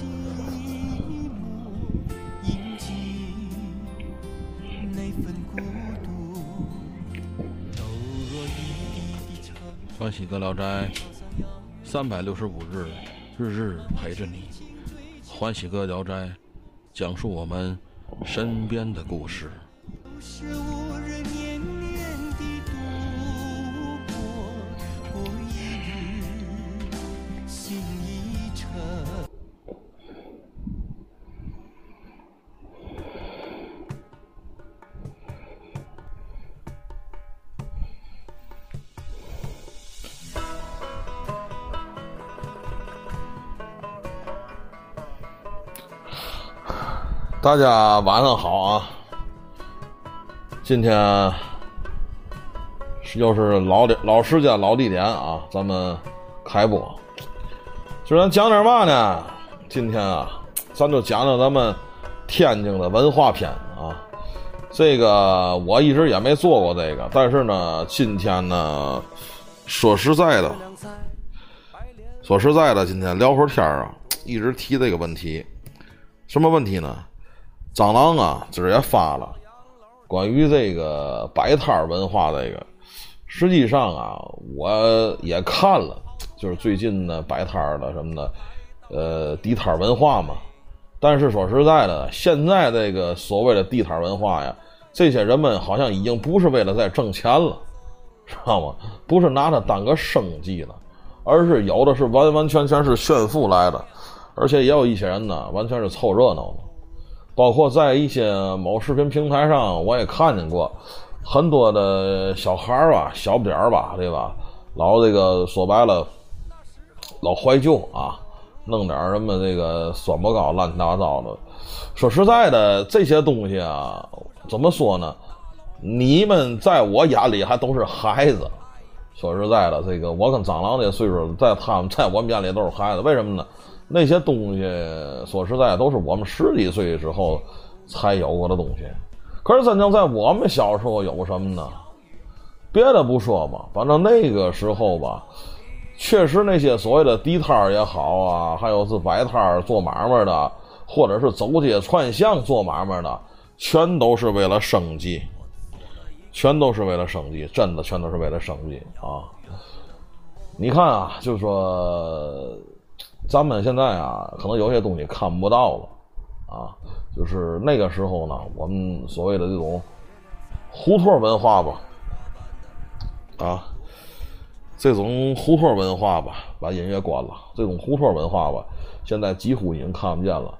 寂寞，饮尽那份孤独。抖落一地的尘欢喜哥聊斋三百六十五日，日日陪着你。欢喜哥聊斋，讲述我们身边的故事。大家晚上好啊！今天又是老点老时间老地点啊，咱们开播。今儿咱讲点嘛呢？今天啊，咱就讲讲咱们天津的文化片啊。这个我一直也没做过这个，但是呢，今天呢，说实在的，说实在的，今天聊会儿天啊，一直提这个问题，什么问题呢？蟑螂啊，今儿也发了关于这个摆摊文化这个。实际上啊，我也看了，就是最近的摆摊的什么的，呃，地摊文化嘛。但是说实在的，现在这个所谓的地摊文化呀，这些人们好像已经不是为了在挣钱了，知道吗？不是拿它当个生计了，而是有的是完完全全是炫富来的，而且也有一些人呢，完全是凑热闹的。包括在一些某视频平台上，我也看见过很多的小孩儿吧、小不点儿吧，对吧？老这个说白了，老怀旧啊，弄点什么这个酸不糕、乱七八糟的。说实在的，这些东西啊，怎么说呢？你们在我眼里还都是孩子。说实在的，这个我跟蟑螂这岁数，在他们在我们眼里都是孩子。为什么呢？那些东西说实在都是我们十几岁之后才有过的东西。可是真正在我们小时候有什么呢？别的不说吧，反正那个时候吧，确实那些所谓的地摊儿也好啊，还有是摆摊儿做买卖的，或者是走街串巷做买卖的，全都是为了生计，全都是为了生计，真的全都是为了生计啊！你看啊，就说。咱们现在啊，可能有些东西看不到了，啊，就是那个时候呢，我们所谓的这种胡同文化吧，啊，这种胡同文化吧，把音乐关了。这种胡同文化吧，现在几乎已经看不见了。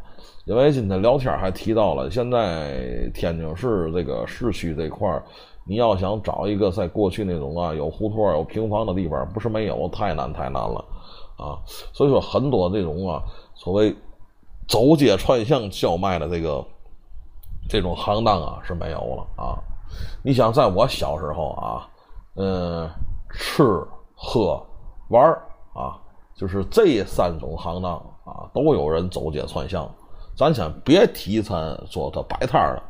因为今天聊天还提到了，现在天津市这个市区这块，你要想找一个在过去那种啊有胡同有平房的地方，不是没有，太难太难了。啊，所以说很多这种啊，所谓走街串巷叫卖的这个这种行当啊是没有了啊。你想，在我小时候啊，嗯，吃喝玩啊，就是这三种行当啊，都有人走街串巷。咱先别提咱做的摆摊儿了，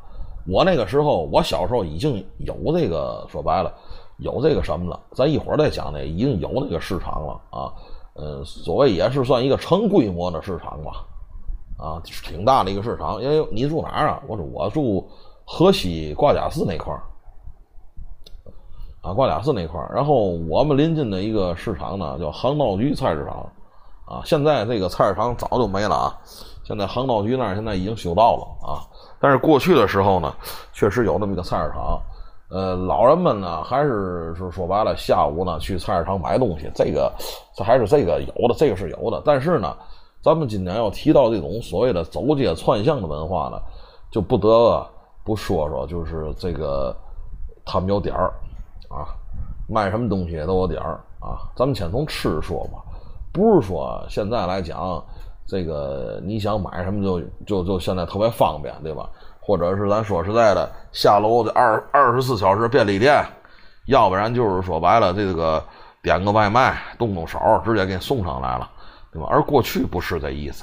我那个时候，我小时候已经有这个，说白了，有这个什么了。咱一会儿再讲呢，已经有那个市场了啊。呃，所谓也是算一个成规模的市场吧，啊，挺大的一个市场。因为你住哪儿啊？我说我住河西挂甲寺那块儿，啊，挂甲寺那块儿。然后我们临近的一个市场呢，叫航道局菜市场，啊，现在这个菜市场早就没了啊。现在航道局那儿现在已经修道了啊。但是过去的时候呢，确实有那么一个菜市场。呃，老人们呢，还是是说白了，下午呢去菜市场买东西，这个这还是这个有的，这个是有的。但是呢，咱们今天要提到这种所谓的走街串巷的文化呢，就不得不说说，就是这个他们有点儿啊，卖什么东西都有点儿啊。咱们先从吃说吧，不是说现在来讲，这个你想买什么就就就现在特别方便，对吧？或者是咱说实在的，下楼的二二十四小时便利店，要不然就是说白了，这个点个外卖，动动手直接给你送上来了，对吧？而过去不是这意思，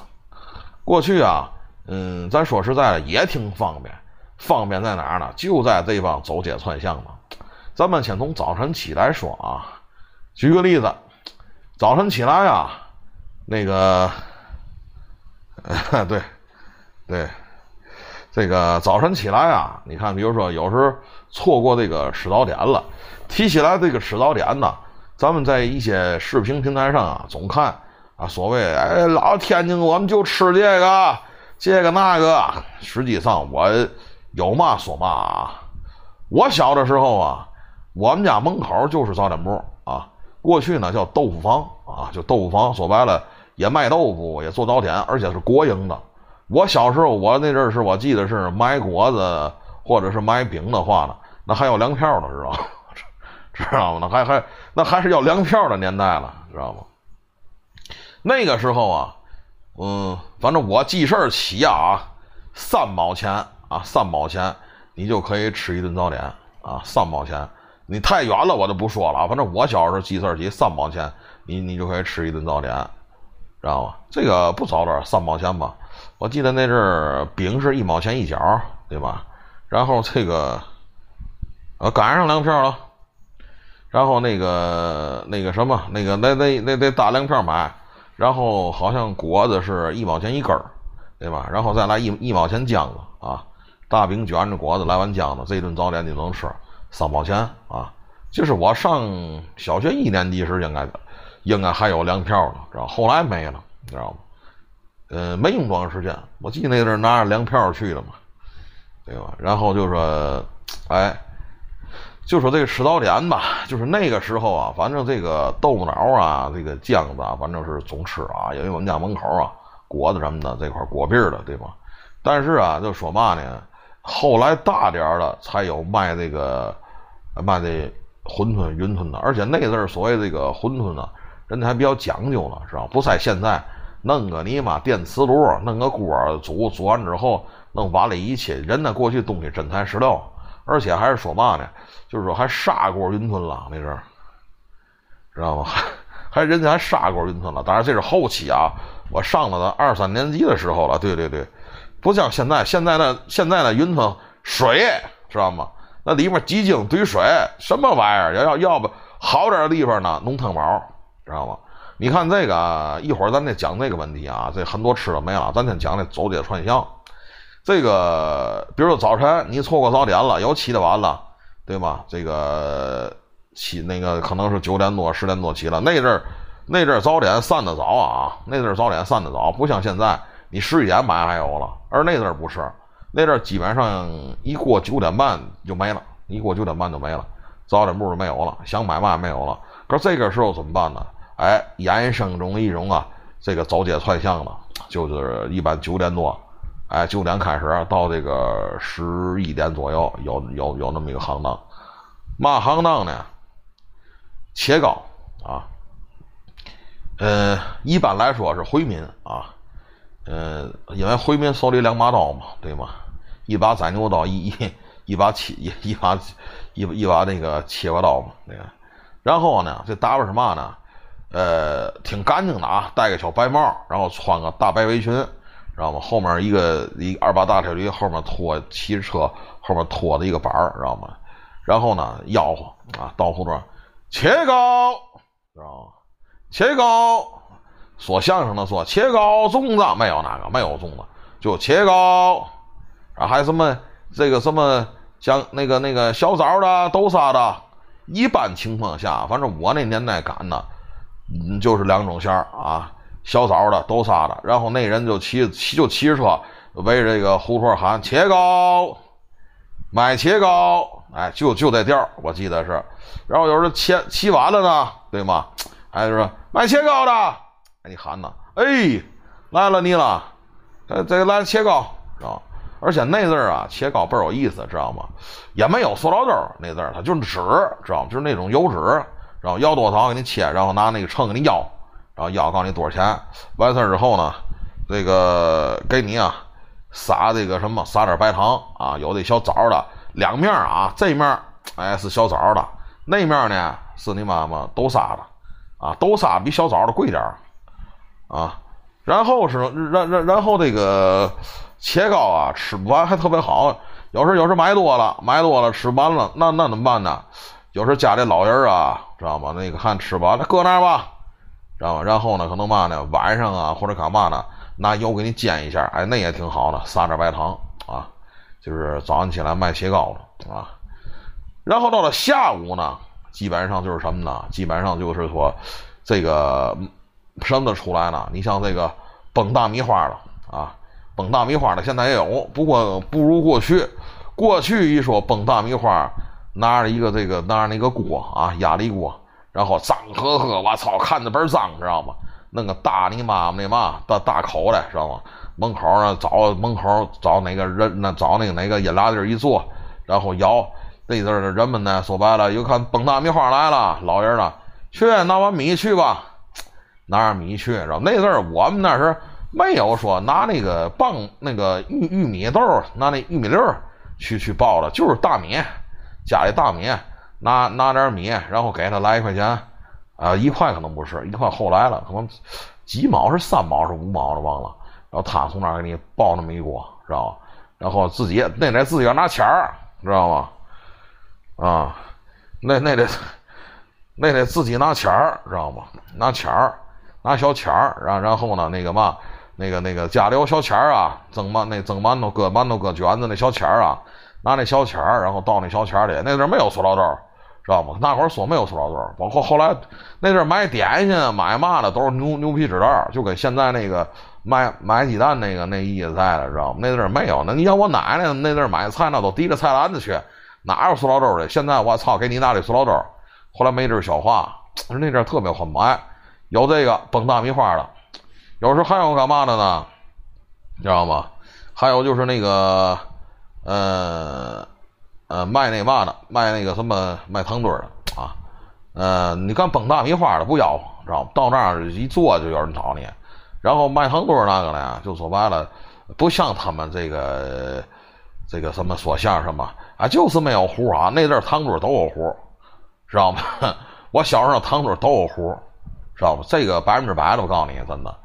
过去啊，嗯，咱说实在的也挺方便，方便在哪儿呢？就在这帮走街串巷嘛。咱们先从早晨起来说啊，举个例子，早晨起来啊，那个 对，对，这个早晨起来啊，你看，比如说有时候错过这个吃早点了，提起来这个吃早点呢，咱们在一些视频平台上啊，总看啊，所谓哎，老天津我们就吃这个，这个那个，实际上我有嘛说嘛啊。我小的时候啊，我们家门口就是早点铺啊，过去呢叫豆腐坊啊，就豆腐坊，说白了。也卖豆腐，也做早点，而且是国营的。我小时候，我那阵儿是我记得是买果子或者是买饼的话呢，那还有粮票呢，知道？知道吗？那还还那还是要粮票的年代了，知道吗？那个时候啊，嗯，反正我记事儿起啊，三毛钱啊，三毛钱你就可以吃一顿早点啊，三毛钱。你太远了，我就不说了。反正我小时候记事儿起三毛钱，你你就可以吃一顿早点。知道吗？这个不早点三毛钱吧？我记得那阵儿饼是一毛钱一角，对吧？然后这个呃赶上粮票了，然后那个那个什么那个那那那那大粮票买，然后好像果子是一毛钱一根儿，对吧？然后再来一一毛钱浆子啊，大饼卷着果子来碗浆子，这顿早点就能吃三毛钱啊！就是我上小学一年级时应该。应该还有粮票呢，知道后来没了，你知道吗？呃，没用多长时间。我记得那阵拿着粮票去的嘛，对吧？然后就说，哎，就说这个吃早点吧，就是那个时候啊，反正这个豆腐脑啊，这个酱子啊，反正是总吃啊，因为我们家门口啊，果子什么的这块果篦的，对吧？但是啊，就说嘛呢，后来大点儿的才有卖这个卖这馄饨、云吞的，而且那阵儿所谓这个馄饨呢。人家还比较讲究了，是吧？不像现在弄个你妈电磁炉，弄个锅煮，煮完之后弄碗里一切。人家过去东西真材实料，而且还是说嘛呢？就是说还砂锅云吞了那阵儿，知道吗？还人家还砂锅云吞了。当然这是后期啊，我上了二三年级的时候了。对对对，不像现在，现在的现在的云吞水知道吗？那里面鸡精兑水，什么玩意儿？要要要不好点的地方呢，浓汤包。知道吗？你看这个，一会儿咱再讲这个问题啊。这很多吃的没了，咱先讲那走街串巷。这个，比如说早晨你错过早点了，又起得晚了，对吧？这个起那个可能是九点多、十点多起了。那阵儿那阵儿早点散的早啊，那阵儿早点散的早，不像现在你十一点买还有了。而那阵儿不是，那阵儿基本上一过九点半就没了，一过九点半就没了，早点部就没有了，想买嘛也没有了。可是这个时候怎么办呢？哎，衍生中一种啊，这个走街串巷的，就是一般九点多，哎，九点开始到这个十一点左右，有有有那么一个行当，嘛行当呢？切糕啊，呃，一般来说是回民啊，呃，因为回民手里两把刀嘛，对吗？一把宰牛刀，一一一把切一把一一把那个切瓜刀嘛，对。然后呢，这打扮是嘛呢？呃，挺干净的啊，戴个小白帽，然后穿个大白围裙，知道吗？后面一个一二八大铁驴，后面拖骑着车，后面拖着一个板儿，知道吗？然后呢，吆喝啊，到处都切糕，知道吗？切糕，说相声的说切糕粽子没有那个，没有粽子，就切糕，啊，还什么这个什么像那个那个小枣的、豆沙的，一般情况下，反正我那年代赶的。嗯，就是两种馅儿啊，小枣的、豆沙的。然后那人就骑骑就骑着车围着这个胡同喊切糕，买切糕，哎，就就这调儿，我记得是。然后有时候切骑完了呢，对吗？哎，就说买切糕的，哎，你喊呢？哎，来了你了，呃，这来切糕，啊而且那阵儿啊，切糕倍儿有意思，知道吗？也没有塑料兜那阵儿，它就是纸，知道吗？就是那种油纸。然后要多少给你切，然后拿那个秤给你要，然后要告诉你多少钱。完事儿之后呢，这个给你啊撒这个什么，撒点白糖啊，有的小枣的，两面啊，这面哎是小枣的，那面呢是你妈妈豆沙的，啊，豆沙比小枣的贵点儿啊。然后是然然然后这个切糕啊吃不完还特别好，有时有时买多了买多了吃不完了，那那怎么办呢？有时候家里老人啊，知道吗？那个还吃吧，那搁那儿吧，知道吗？然后呢，可能嘛呢，晚上啊或者干嘛呢，拿油给你煎一下，哎，那也挺好的，撒点白糖啊，就是早上起来卖切糕的啊。然后到了下午呢，基本上就是什么呢？基本上就是说，这个什么出来了？你像这个崩大米花的啊，崩大米花的现在也有，不过不如过去。过去一说崩大米花，拿着一个这个拿着那个锅啊，压力锅，然后脏呵呵，我操，看着倍儿脏，知道吗？弄个大你妈那嘛大大口的，知道吗？门口呢找门口找哪个人那找那个哪个饮料地儿一坐，然后摇那阵儿的人们呢，说白了，又看崩大米花来了，老人呢，去拿碗米去吧，拿着米去，然后那阵儿我们那是没有说拿那个棒那个玉玉米豆拿那玉米粒儿去去爆了，就是大米，家里大米，拿拿点米，然后给他来一块钱。啊，一块可能不是一块，后来了，可能几毛是三毛是五毛的忘了。然后他从那儿给你包那么一锅，知道吧？然后自己那得自己要拿钱儿，知道吗？啊，那那得那得自己拿钱儿，知道吗？拿钱儿，拿小钱儿，然然后呢，那个嘛，那个那个家里有小钱儿啊，蒸馒那蒸馒头搁馒头搁卷子那小钱儿啊，拿那小钱儿，然后倒那小钱儿里，那阵没有塑料兜。知道吗？那会儿说没有塑料袋，包括后来那阵买点心、买嘛的都是牛牛皮纸袋，就跟现在那个买买鸡蛋那个那意思在了，知道吗？那阵没有。那你像我奶奶那阵买菜，那都提着菜篮子去，哪有塑料兜的？现在我操，给你拿的塑料兜。后来没地儿消化，那阵特别混买。有这个崩大米花的，有时候还有干嘛的呢？知道吗？还有就是那个，呃。呃，卖那嘛的，卖那个什么卖糖墩的啊，呃，你干崩大米花的不要，知道吗？到那儿一坐就有人找你。然后卖糖墩那个呢，就说白了，不像他们这个这个什么说相声嘛，啊，就是没有糊啊。那阵糖墩都有糊，知道吗？我小时候糖墩都有糊，知道吗？这个百分之百的，我告诉你，真的。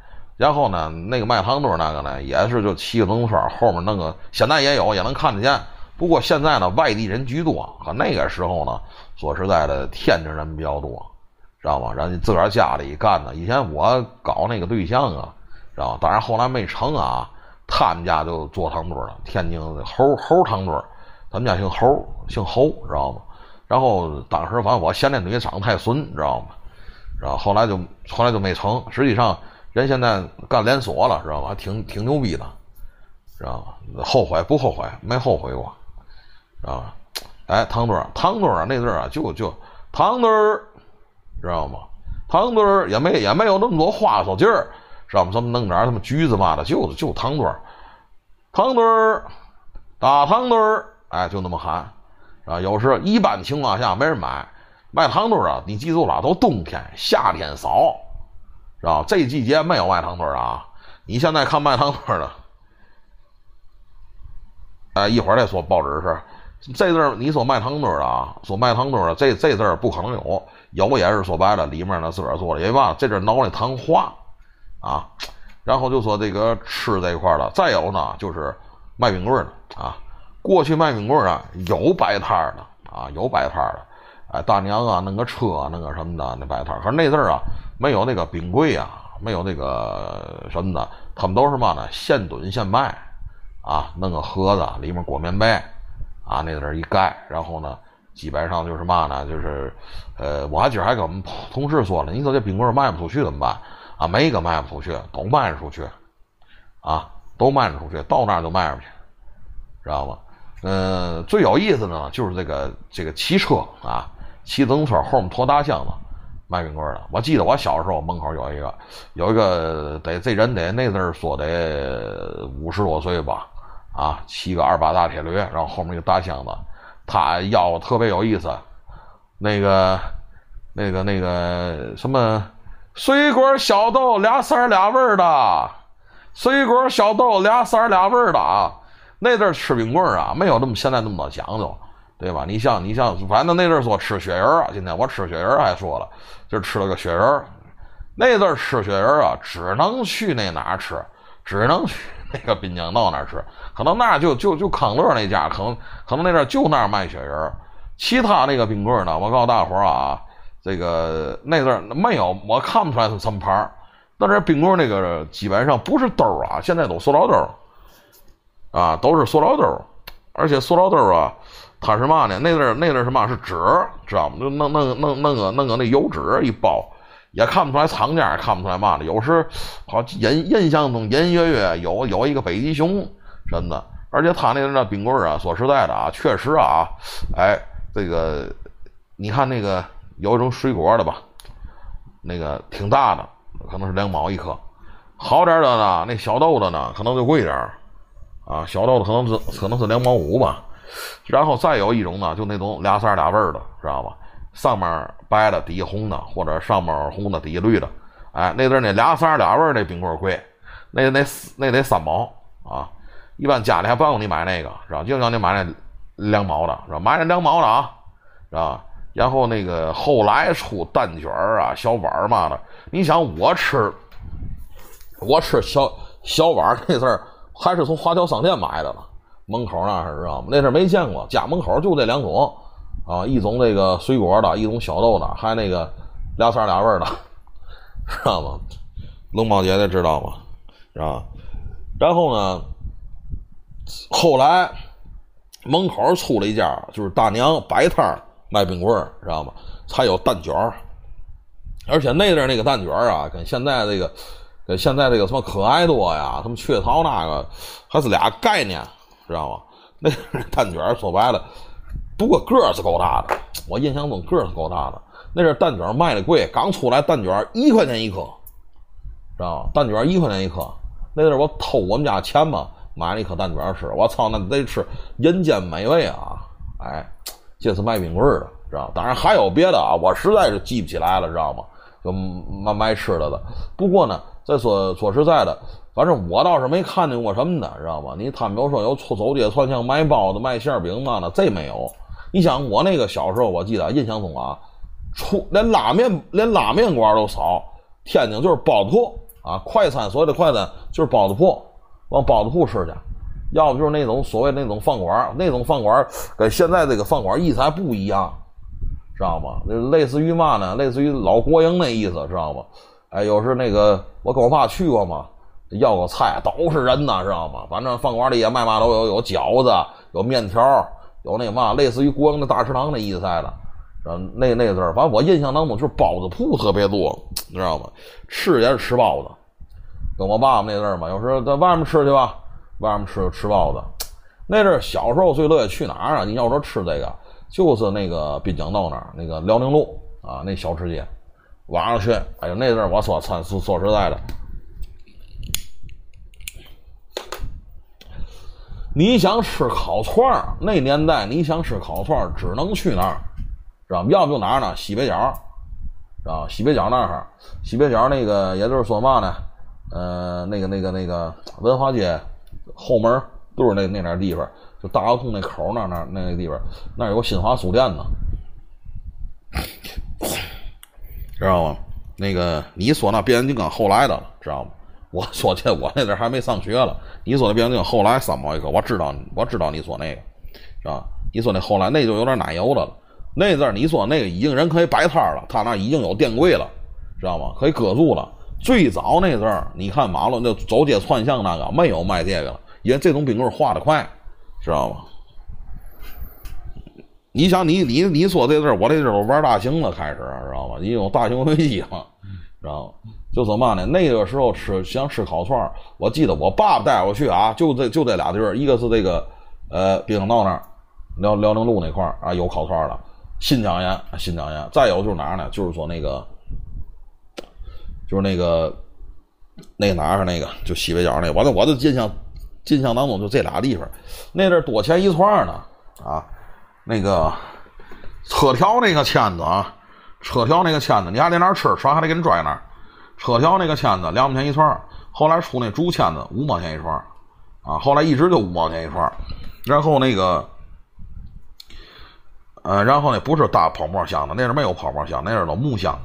然后呢，那个卖糖墩那个呢，也是就骑个自行车后面弄个，现在也有，也能看得见。不过现在呢，外地人居多。可那个时候呢，说实在的，天津人比较多，知道吗？人家自个儿家里干的。以前我搞那个对象啊，知道吗？当然后来没成啊。他们家就做糖墩儿了，天津猴猴糖墩儿。他们家姓猴，姓侯，知道吗？然后当时反正我嫌那女长得太损，知道吗？然后后来就后来就没成。实际上人现在干连锁了，知道吧？挺挺牛逼的，知道吧？后悔不后悔？没后悔过。知道吧，哎，糖墩儿，糖墩儿那阵儿啊，就就糖墩儿，知道吗？糖墩儿也没也没有那么多花哨劲儿，知道吗？怎么弄点什么橘子嘛的，就就糖墩儿，糖墩儿，大糖墩儿，哎，就那么喊，啊，有时一般情况下没人买，卖糖墩儿啊，你记住了，都冬天，夏天少，知道这季节没有卖糖墩儿啊，你现在看卖糖墩儿的，哎，一会儿再说报纸是。这字儿你说卖糖墩儿的啊，说卖糖墩儿的，这这字儿不可能有，有也是说白了，里面呢自个儿做的，因为嘛，这阵脑里糖化啊，然后就说这个吃这一块的，再有呢就是卖冰棍的啊，过去卖冰棍啊有摆摊儿的啊，有摆摊儿的，哎，大娘啊弄个车弄个什么的那摆摊儿，可是那阵儿啊没有那个冰柜啊，没有那个什么的，他们都是嘛呢，现炖现卖啊，弄个盒子里面裹棉被。啊，那阵儿一盖，然后呢，基本上就是嘛呢，就是，呃，我还今儿还跟我们同事说了，你说这冰棍卖不出去怎么办？啊，没一个卖不出去，都卖得出去，啊，都卖得出去，到那儿就卖出去，知道吗？嗯，最有意思的呢，就是这个这个骑车啊，骑自行车后面拖大箱子卖冰棍的。我记得我小时候门口有一个，有一个得这人得那阵儿说得五十多岁吧。啊，骑个二八大铁驴，然后后面一个大箱子，他腰特别有意思，那个、那个、那个什么水果小豆俩色俩味儿的，水果小豆俩色俩味儿的啊。那阵儿吃冰棍儿啊，没有那么现在那么多讲究，对吧？你像你像，反正那阵儿说吃雪人啊，今天我吃雪人还说了，就吃了个雪人。那阵儿吃雪人啊，只能去那哪吃，只能去。那个滨江道那儿吃，可能那就就就康乐那家，可能可能那阵就那儿卖雪人其他那个冰棍呢，我告诉大伙儿啊，这个那阵儿没有，我看不出来是什么牌儿。那这冰棍那个基本上不是兜啊，现在都塑料兜啊，都是塑料兜而且塑料兜啊，它是嘛呢？那阵那阵是嘛？是纸，知道吗？就弄弄弄弄个弄个那油纸一包，也看不出来厂家，看不出来嘛的。有时好印印象中隐隐约约有有一个北极熊，真的。而且他那个冰棍啊，说实在的啊，确实啊，哎，这个你看那个有一种水果的吧，那个挺大的，可能是两毛一颗。好点的呢，那小豆子呢，可能就贵点儿。啊，小豆子可能是可能是两毛五吧，然后再有一种呢，就那种俩色俩味的，知道吧？上面白的，底下红的，或者上面红的，底下绿的。哎，那阵那俩色俩味那冰棍贵，那那那得三毛啊。一般家里还不让你买那个，是吧？就让你买那两毛的，是吧？买那两毛的啊，是吧？然后那个后来出蛋卷啊、小碗嘛的，你想我吃，我吃小小碗那阵儿。还是从华侨商店买的了，门口那是知道吗？那阵没见过，家门口就这两种，啊，一种这个水果的，一种小豆的，还那个俩色俩味的，知道吗？龙猫姐姐知道吗？是吧？然后呢，后来门口出了一家，就是大娘摆摊卖冰棍知道吗？才有蛋卷而且那阵那个蛋卷啊，跟现在这个。跟现在这个什么可爱多呀，什么雀巢那个，还是俩概念，知道吗？那蛋卷说白了，不过个儿是够大的，我印象中个儿是够大的。那阵蛋卷卖的贵，刚出来蛋卷一块钱一颗，知道吗？蛋卷一块钱一颗。那阵我偷我们家钱嘛，买了一颗蛋卷吃，我操，那得吃人间美味啊！哎，这是卖冰棍的，知道当然还有别的啊，我实在是记不起来了，知道吗？就卖卖吃的的。不过呢。再说说实在的，反正我倒是没看见过什么的，知道吧？你他们都说有出走街串巷卖包子、卖馅饼嘛的，这没有。你想我那个小时候，我记得印象中啊，出连拉面连拉面馆都少，天津就是包子铺啊，快餐所谓的快餐就是包子铺，往包子铺吃去，要不就是那种所谓那种饭馆，那种饭馆跟现在这个饭馆意思还不一样，知道吗？那类似于嘛呢？类似于老国营那意思，知道吗？哎，有时那个我跟我爸去过嘛，要个菜都是人呐，知道吗？反正饭馆里也卖嘛都有，有饺子，有面条，有那嘛类似于国营的大食堂那意思的。嗯，那那阵儿，反正我印象当中就是包子铺特别多，你知道吗？吃也是吃包子，跟我爸爸那阵儿嘛，有时候在外面吃去吧，外面吃吃包子。那阵儿小时候最乐意去哪儿啊？你要说吃这个，就是那个滨江道那儿那个辽宁路啊，那小吃街。晚上去，哎呦，那阵儿我说，说说实在的，你想吃烤串儿，那年代你想吃烤串儿，只能去那儿，知道吗？要不就哪儿呢？西北角，知道西北角那儿，西北角那个，也就是说嘛呢，呃，那个那个那个文化街后门都是那那点地方，就大窑洞那口那那那个地方，那有个新华书店呢。知道吗？那个你说那变形金刚后来的，知道吗？我 说这我那阵儿还没上学了。你说那变形金刚后来三毛一个，我知道，我知道你说那个，是吧？你说那后来那就有点奶油的了。那阵儿你说那个已经人可以摆摊儿了，他那已经有店柜了，知道吗？可以搁住了。最早那阵儿你看马路那走街串巷那个没有卖这个了，因为这种冰棍儿化的快，知道吗？你想你你你说这阵儿我这阵儿玩大型了，开始知道吗？你有大型飞机了，知道吗？就说嘛呢？那个时候吃想吃烤串儿，我记得我爸爸带我去啊，就这就这俩地儿，一个是这个呃滨江道那儿，辽辽宁路那块儿啊有烤串儿的，新疆烟新疆烟，再有就是哪儿呢？就是说那个就是那个那哪儿那个就西北角那，我的我的印象印象当中就这俩地方，那阵多钱一串呢啊？那个车条那个签子啊，车条那个签子，你还在那儿吃，啥还得给你拽那儿。车条那个签子两毛钱一串，后来出那竹签子五毛钱一串，啊，后来一直就五毛钱一串。然后那个，呃，然后那不是大泡沫箱子，那是没有泡沫箱，那是老木箱子，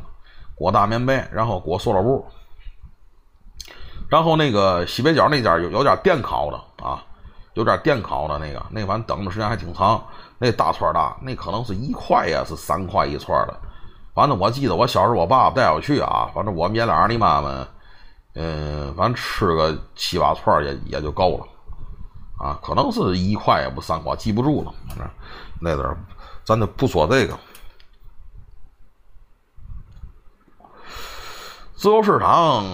裹大棉被，然后裹塑料布。然后那个西北角那家有有点电烤的啊，有点电烤的那个，那反正等的时间还挺长。那大串大，那可能是一块呀，是三块一串的。反正我记得我小时候，我爸爸带我去啊。反正我们爷俩你妈妈嗯，反正吃个七八串也也就够了，啊，可能是一块也不三块，记不住了。反正那阵儿，咱就不说这个。自由市场，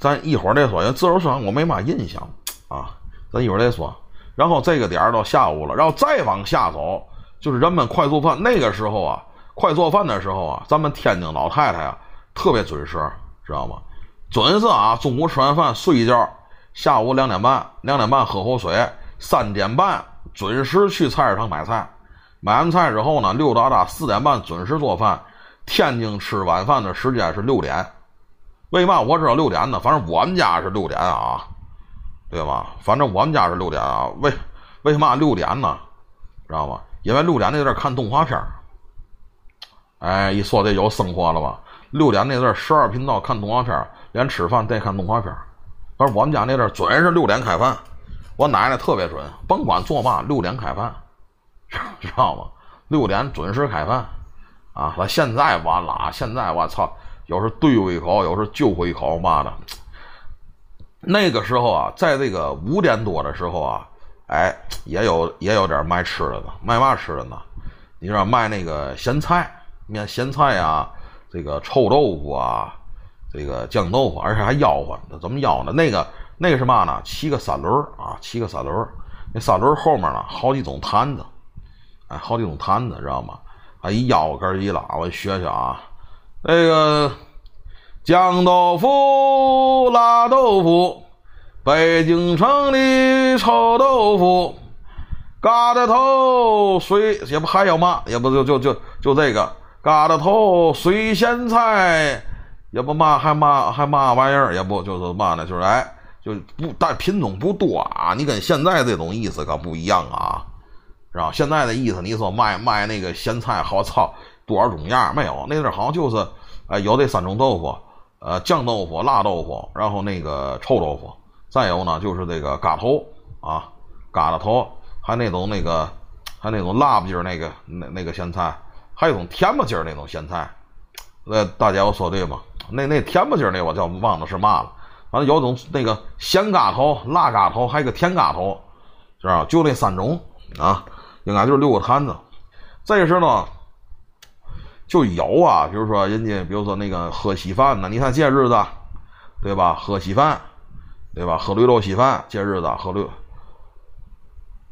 咱一会儿再说。自由市场我没嘛印象啊，咱一会儿再说。然后这个点儿到下午了，然后再往下走，就是人们快速饭那个时候啊，快做饭的时候啊，咱们天津老太太啊特别准时，知道吗？准时啊，中午吃完饭睡一觉，下午两点半，两点半喝口水，三点半准时去菜市场买菜，买完菜之后呢，溜达达四点半准时做饭。天津吃晚饭的时间是六点，为嘛我知道六点呢？反正我们家是六点啊，对吧？反正我们家是六点啊。为为嘛六点呢？知道吗？因为六点那阵看动画片哎，一说这有生活了吧？六点那阵十二频道看动画片连吃饭带看动画片反正我们家那阵准是六点开饭，我奶奶特别准，甭管做嘛，六点开饭，知道吗？六点准时开饭。啊，那现在完了！现在我操，有时对付一口，有时就我一口，妈的！那个时候啊，在这个五点多的时候啊，哎，也有也有点卖吃的的，卖嘛吃的呢？你知道卖那个咸菜，面咸菜啊，这个臭豆腐啊，这个酱豆腐，而且还吆喝，怎么吆呢？那个那个是嘛呢？骑个三轮啊，骑个三轮那三轮后面呢，好几种坛子，哎，好几种坛子，知道吗？啊，一腰根儿一拉，我学学啊，那个酱豆腐、辣豆腐，北京城的臭豆腐，疙瘩头水也不还有嘛？也不就就就就这个疙瘩头水咸菜，也不嘛还嘛还嘛玩意儿？也不就是嘛呢？就是哎，就不但品种不多啊，你跟现在这种意思可不一样啊。是吧？现在的意思，你说卖卖那个咸菜，好操，多少种样没有？那阵好像就是，哎，有这三种豆腐，呃，酱豆腐、辣豆腐，然后那个臭豆腐，再有呢就是这个嘎头啊，嘎瘩头，还那种那个，还那种辣不劲儿那个那那个咸菜，还有种甜不劲儿那种咸菜。那大家我说对吗？那那甜不劲儿那我叫忘了是嘛了。完了有种那个咸嘎头、辣嘎头，还有个甜嘎头，是吧？就那三种啊。应该就是六个坛子，这时呢，就有啊，比如说人家，比如说那个喝稀饭呢，你看这日子，对吧？喝稀饭，对吧？喝绿豆稀饭，这日子喝绿，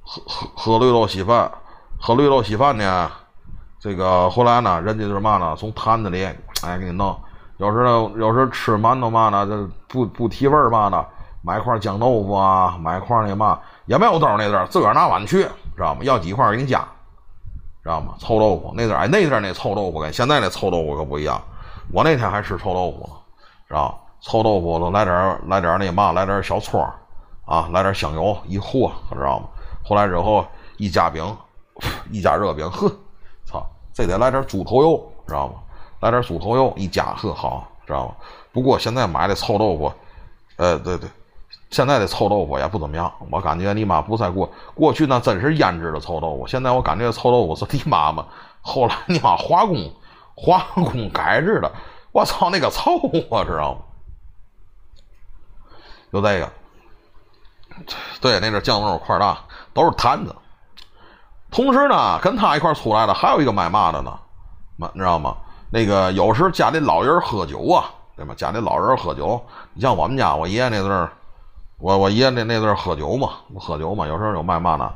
喝喝喝绿豆稀饭，喝绿豆稀饭呢，这个后来呢，人家就是嘛呢，从坛子里哎给你弄，有时候有时候吃馒头嘛呢，这不不提味儿嘛呢，买块酱豆腐啊，买块那嘛，也没有兜那阵儿自个儿拿碗去。知道吗？要几块给你加，知道吗？臭豆腐那阵儿，哎，那阵儿那臭豆腐跟现在那臭豆腐可不一样。我那天还吃臭豆腐，知道臭豆腐都来点儿来点儿那嘛，来点儿小葱儿啊，来点香油一和，知道吗？后来之后一加饼，一加热饼，呵，这得来点猪头油，知道吗？来点猪头油一夹，呵，好，知道吗？不过现在买的臭豆腐，呃，对对。现在的臭豆腐也不怎么样，我感觉你妈不再过过去那真是腌制的臭豆腐。现在我感觉臭豆腐是你妈妈后来你妈化工化工改制的，我操那个臭我知道吗？就这个，对，那阵酱豆块大，都是坛子。同时呢，跟他一块出来的还有一个卖嘛的呢，你知道吗？那个有时家里老人喝酒啊，对吧？家里老人喝酒，你像我们家我爷爷那阵儿。我我爷爷那那阵儿喝酒嘛，喝酒嘛，有时候有卖嘛呢，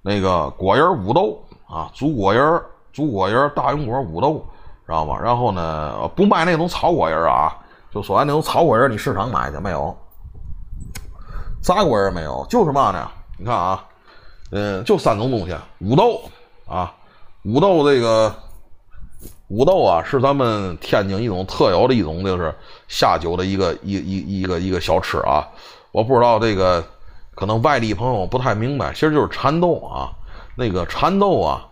那个果仁五豆啊，煮果仁，煮果仁，大永果五豆，知道吗？然后呢，不卖那种草果仁啊，就说那种草果仁，你市场买去没有？杂果仁没有，就是嘛呢？你看啊，嗯，就三种东西，五豆啊，五豆这个五豆啊，是咱们天津一种特有的一种，就是下酒的一个一一一个一个小吃啊。我不知道这个，可能外地朋友不太明白，其实就是蚕豆啊，那个蚕豆啊，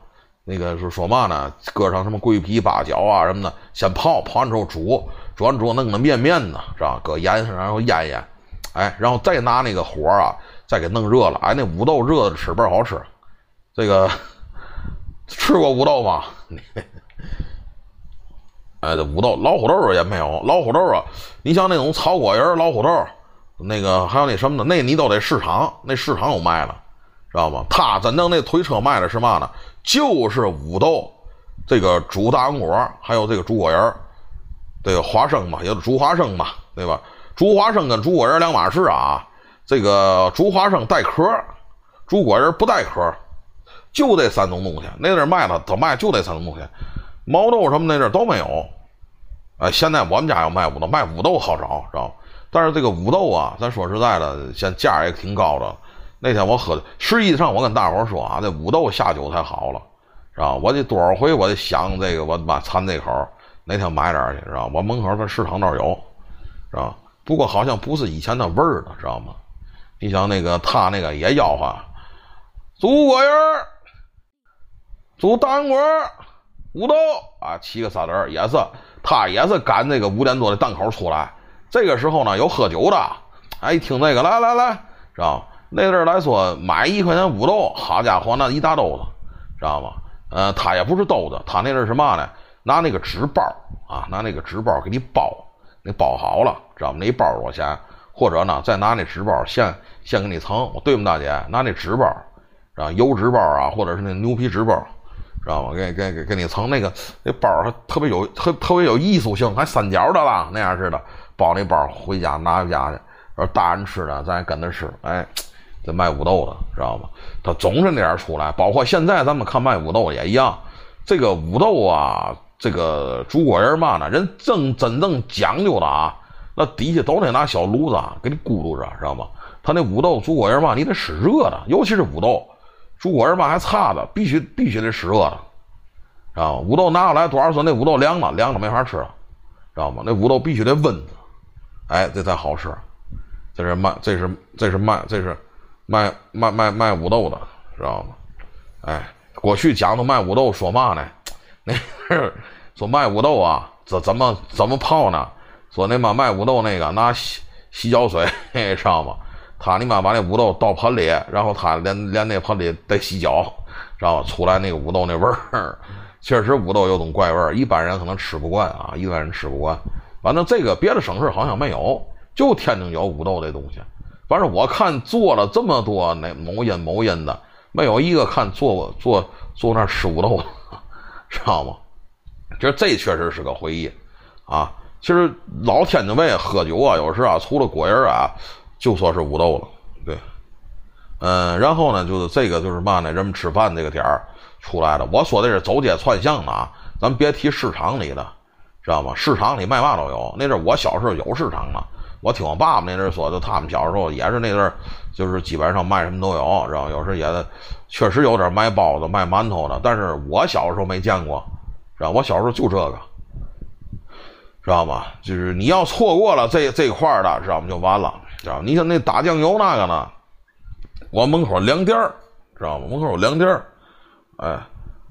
那个是说嘛呢？搁上什么桂皮、八角啊什么的，先泡，泡完之后煮，煮完之后弄个面面呢，是吧？搁盐然后腌腌，哎，然后再拿那个火啊，再给弄热了，哎，那五豆热的吃倍儿好吃。这个 吃过五豆吗？哎，这五豆老虎豆也没有，老虎豆啊，你像那种草果仁、老虎豆，那个还有那什么的，那你都得市场，那市场有卖的，知道吗？他真正那推车卖的是嘛呢？就是五豆，这个煮大红果，还有这个煮果仁，这个花生嘛，也煮花生嘛，对吧？煮花生跟煮果仁两码事啊。这个煮花生带壳，煮果仁不带壳，就这三种东西。那阵卖的都卖就这三种东西，毛豆什么那阵都没有。哎，现在我们家要卖五豆，卖五豆好找，知道吗？但是这个五豆啊，咱说实在的，现价也挺高的。那天我喝的，实际上我跟大伙说啊，这五豆下酒才好了，知道我这多少回我得想这个，我妈馋这口，哪天买点去，知道我门口那市场那儿有，知道不过好像不是以前那味儿了，知道吗？你想那个他那个也吆喝，煮果仁儿，煮蛋果，五豆啊，七个仨人也是，他也是赶这个五点多的档口出来。这个时候呢，有喝酒的，哎，一听这个，来来来，知道？那阵来说，买一块钱五豆，好家伙，那一大兜子，知道吗？呃，他也不是兜子，他那阵是嘛呢？拿那个纸包啊，拿那个纸包给你包，那包好了，知道吗？那一包多少钱？或者呢，再拿那纸包先先给你盛，我对吗，大姐？拿那纸包，啊，油纸包啊，或者是那牛皮纸包，知道吗？给给给给你盛那个那包还特别有特特别有艺术性，还三角的啦，那样似的，包那包回家拿回家去。而大人吃的，咱也跟着吃。哎，这卖五豆的，知道吗？他总是那样出来。包括现在咱们看卖五豆也一样。这个五豆啊，这个煮果仁嘛呢，人正真正讲究的啊。那底下都得拿小炉子给你咕噜着，知道吗？他那五豆煮果仁嘛，你得使热的，尤其是五豆煮果仁嘛还差的，必须必须得使热的，知道吗？五豆拿过来多少说那五豆凉了，凉了没法吃了，知道吗？那五豆必须得温，哎，这才好吃。这是卖，这是这是卖，这是卖卖卖卖五豆的，知道吗？哎，过去讲的卖五豆说嘛呢？那说卖五豆啊，怎怎么怎么泡呢？说那妈卖五豆那个拿洗洗脚水，知道吗？他你妈把那五豆倒盆里，然后他连连那盆里得洗脚，知道吧？出来那个五豆那味儿，确实五豆有种怪味儿，一般人可能吃不惯啊，一般人吃不惯。反正这个别的省市好像没有，就天津有五豆这东西。反正我看做了这么多那某音某音的，没有一个看做过做做那吃五豆的，知道吗？这这确实是个回忆啊。其实老天津卫喝酒啊，有时啊，除了果仁啊，就说是五豆了。对，嗯，然后呢，就是这个就是嘛呢，人们吃饭这个点儿出来的。我说的是走街串巷的啊，咱别提市场里的，知道吗？市场里卖嘛都有。那阵我小时候有市场嘛，我听我爸爸那阵说，就他们小时候也是那阵，就是基本上卖什么都有，知道有时也确实有点卖包子、卖馒头的，但是我小时候没见过，知道我小时候就这个。知道吗？就是你要错过了这这块儿的，知道吗？就完了，知道吗？你像那打酱油那个呢，我门口凉店儿，知道吗？门口有凉店儿，哎，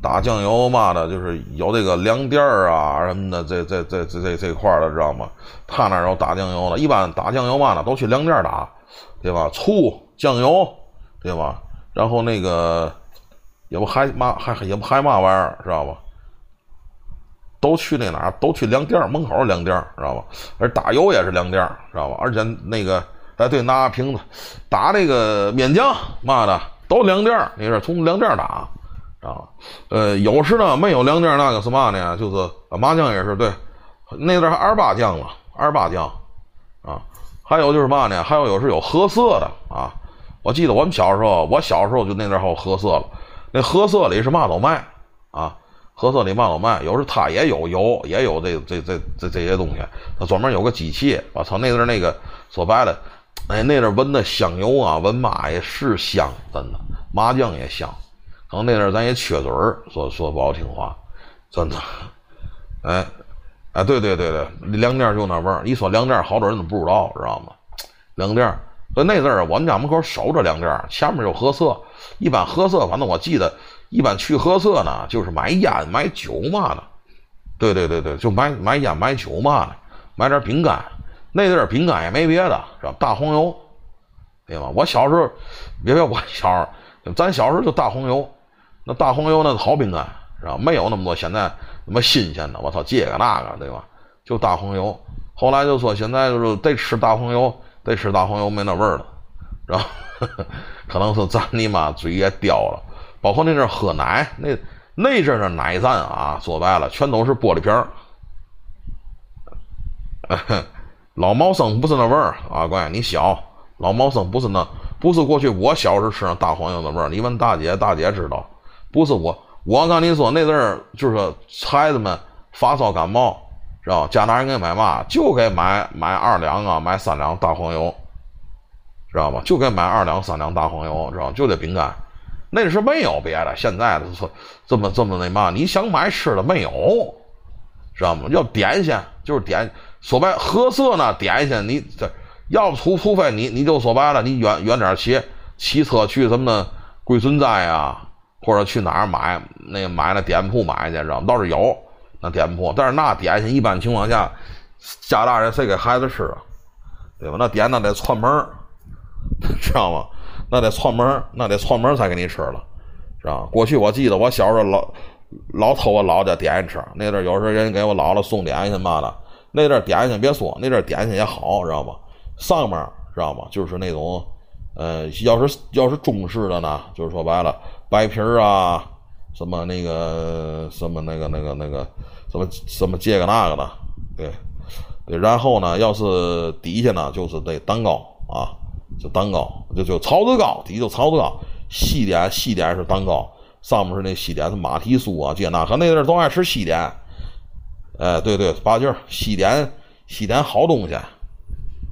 打酱油嘛的，就是有这个凉店儿啊什么的，这这这这这这块的，知道吗？他那有打酱油的，一般打酱油嘛的都去凉店打，对吧？醋、酱油，对吧？然后那个也不还嘛还也不还嘛玩意儿，知道吧？都去那哪儿？都去粮店门口粮店知道吧？而打油也是粮店知道吧？而且那个哎，对，拿瓶子打那个面酱嘛的，都粮店你是从粮店打，知道吧？呃，有时呢没有粮店那个是嘛呢？就是麻酱也是对，那阵还二八酱了，二八酱啊。还有就是嘛呢？还有有时有褐色的啊。我记得我们小时候，我小时候就那阵还有褐色了。那褐色里是嘛都卖啊。褐色里嘛都卖，有时他也有油，也有这这这这这些东西。他专门有个机器，我操，那阵那个说白了，哎，那阵闻的香油啊，闻嘛也是香，真的，麻酱也香。可能那阵咱也缺嘴儿，说说不好听话，真的。哎，哎，对对对对，凉店就那味儿。一说凉店，好多人都不知道，知道吗？凉店，所以那阵儿我们家门口守着凉店，前面有褐色，一般褐色，反正我记得。一般去喝色呢，就是买烟买酒嘛的，对对对对，就买买烟买酒嘛的，买点饼干。那阵饼干也没别的，是吧？大红油，对吧？我小时候，别别我小时候，咱小时候就大红油，那大红油那是好饼干，是吧？没有那么多现在什么新鲜的，我操，这个那个，对吧？就大黄油。后来就说现在就是得吃大黄油，得吃大黄油没那味儿了，是吧？可能是咱你妈嘴也刁了。包括那阵喝奶，那那阵的奶站啊，说白了全都是玻璃瓶儿。老毛生不是那味儿啊，乖，你小老毛生不是那，不是过去我小时候吃那大黄油的味儿。你问大姐，大姐知道，不是我。我跟你说，那阵儿就是孩子们发烧感冒，知道家大人给买嘛，就给买买二两啊，买三两大黄油，知道吧？就给买二两三两大黄油，知道就这饼干，那是没有别的。现在的说这么这么那嘛，你想买吃的没有，知道吗？要点心就是点，说白合适呢点心，你这要不除除非你你就说白了，你远远点骑骑车去什么归顺斋啊。或者去哪儿买那买那店铺买去，知道吗？倒是有那店铺，但是那点心一般情况下，家大人谁给孩子吃啊？对吧？那点那得串门，知道吗？那得串门，那得串门才给你吃了，知道过去我记得我小时候老老偷我姥家点心吃，那阵有时候人给我姥姥送点心嘛的，那阵点心别说，那阵点心也好，知道吧？上面知道吗？就是那种，呃，要是要是中式的呢，就是说白了。白皮儿啊，什么那个什么那个那个那个什么什么这个那个的，对对，然后呢，要是底下呢，就是这蛋糕啊，就蛋糕，就就槽子糕，底就槽子糕，西点西点是蛋糕，上面是那西点是马蹄酥啊，这那可那阵都爱吃西点，哎，对对，八句西点西点好东西，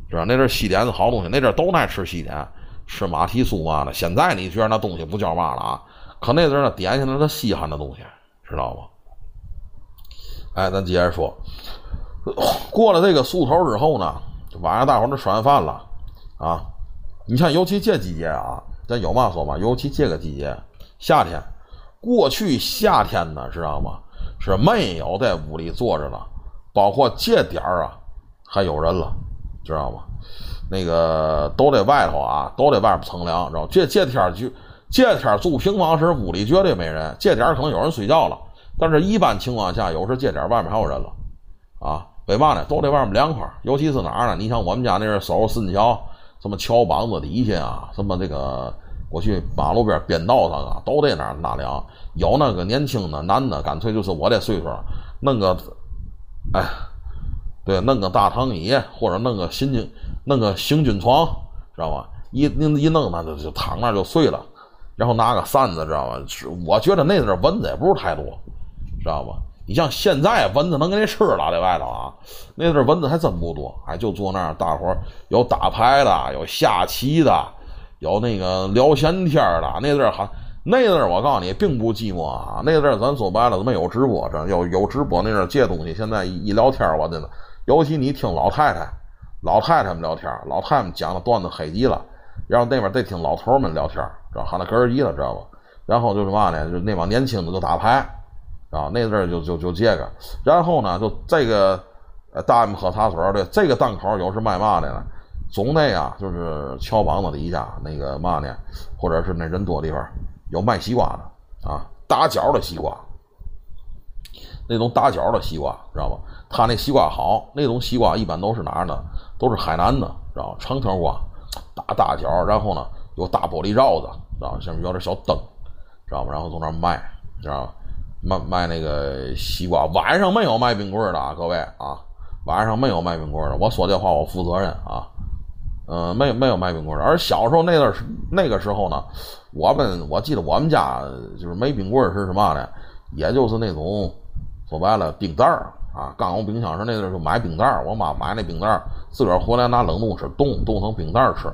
是吧？那阵西点是好东西，那阵都爱吃西点，吃马蹄酥嘛的。现在你觉得那东西不叫嘛了啊？可那阵儿呢，点心那是稀罕的东西，知道吗？哎，咱接着说，过了这个树头之后呢，晚上大伙儿都吃完饭了啊。你看，尤其这季节啊，咱有嘛说嘛，尤其这个季节，夏天，过去夏天呢，知道吗？是没有在屋里坐着的，包括这点儿啊，还有人了，知道吗？那个都在外头啊，都在外边乘凉，知道吗这这天就。这天住平房时，屋里绝对没人。这点可能有人睡觉了，但是一般情况下，有时这点外面还有人了，啊，为嘛呢？都在外面凉快，尤其是哪儿呢？你像我们家那是守顺桥，什么桥膀子底下啊，什么这个过去马路边边道上啊，都在那儿纳凉。有那个年轻的男的，干脆就是我这岁数，弄个，哎，对，弄个大躺椅，或者弄个行军，弄个行军床，知道吧？一一弄那就就躺那就睡了。然后拿个扇子，知道吗？我觉得那阵蚊子也不是太多，知道吧？你像现在蚊子能给你吃了，在外头啊，那阵蚊子还真不多。哎，就坐那儿，大伙儿有打牌的，有下棋的，有那个聊闲天的。那阵儿还那阵儿我告诉你，并不寂寞啊。那阵儿咱说白了没有直播，这有有直播那阵儿借东西，现在一聊天我真的，尤其你听老太太、老太太们聊天，老太太们讲的段子黑极了。然后那边再听老头们聊天，知道喊那哥儿一了，知道吧？然后就是嘛呢？就是那帮年轻的就打牌，啊，那阵儿就就就这个。然后呢，就这个呃，大们喝茶水的这个档口有是卖嘛的呢？总得啊，就是桥膀子底下那个嘛呢，或者是那人多地方有卖西瓜的啊，打角的西瓜，那种打角的西瓜，知道吧？他那西瓜好，那种西瓜一般都是哪儿的？都是海南的，知道吧？长条瓜。大大角，然后呢有大玻璃罩子，知道上面有点小灯，知道吧？然后从那儿卖，知道吧？卖卖那个西瓜。晚上没有卖冰棍的啊，各位啊，晚上没有卖冰棍的。我说这话我负责任啊，嗯，没有没有卖冰棍的。而小时候那段时那个时候呢，我们我记得我们家就是没冰棍是什么呢？也就是那种说白了冰袋儿。啊，刚有冰箱时那阵就买冰袋儿，我妈买那冰袋儿，自个儿回来拿冷冻室冻冻成冰袋儿吃。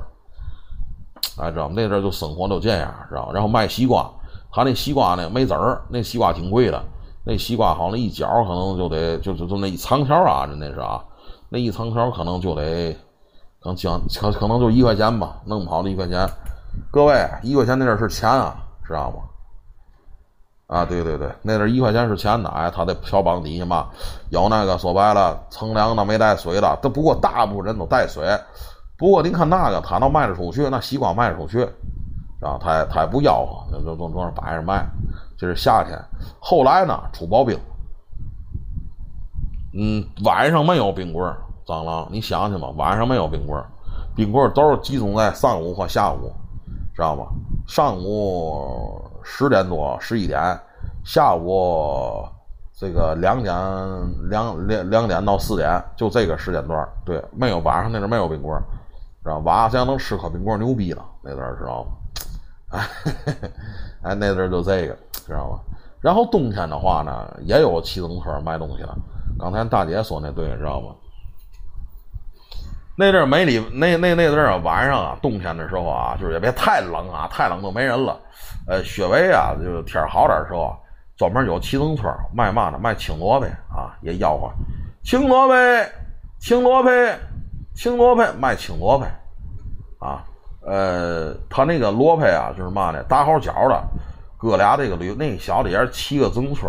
哎，知道吗？那阵就生活都这样，知道吗？然后卖西瓜，他那西瓜呢没籽儿，那西瓜挺贵的，那西瓜好像一角可能就得就就就那一长条啊，那那是啊，那一长条可能就得可能将可可能就一块钱吧，弄不好的一块钱。各位，一块钱那阵是钱啊，知道吗？啊，对对对，那阵一块钱是钱的，哎，他在桥帮底下嘛，有那个说白了，乘凉的没带水的，都不过大部分人都带水。不过您看那个，他能卖得出去，那西瓜卖得出去，啊，他也他也不吆喝，就就就那摆着卖。这是夏天，后来呢出刨冰，嗯，晚上没有冰棍儿，蟑螂，你想想吧，晚上没有冰棍儿，冰棍儿都是集中在上午和下午，知道吧？上午十点多、十一点，下午这个两点两两两点到四点，就这个时间段对，没有晚上那阵没有冰棍儿，知道吧晚上能吃颗冰棍儿牛逼了，那阵知道吗？哎，哎，那阵儿就这个，知道吧？然后冬天的话呢，也有骑自行车卖东西的。刚才大姐说那对，知道吗？那阵儿没里那那那阵儿，晚上啊，冬天的时候啊，就是也别太冷啊，太冷都没人了。呃，雪薇啊，就是天好点的时候，专门有骑自行车卖嘛的？卖青萝卜啊，也吆喝青萝卜，青萝卜，青萝卜，卖青萝卜啊。呃，他那个萝卜啊，就是嘛呢？打好角的，搁俩这个铝，那小的也是骑个自行车。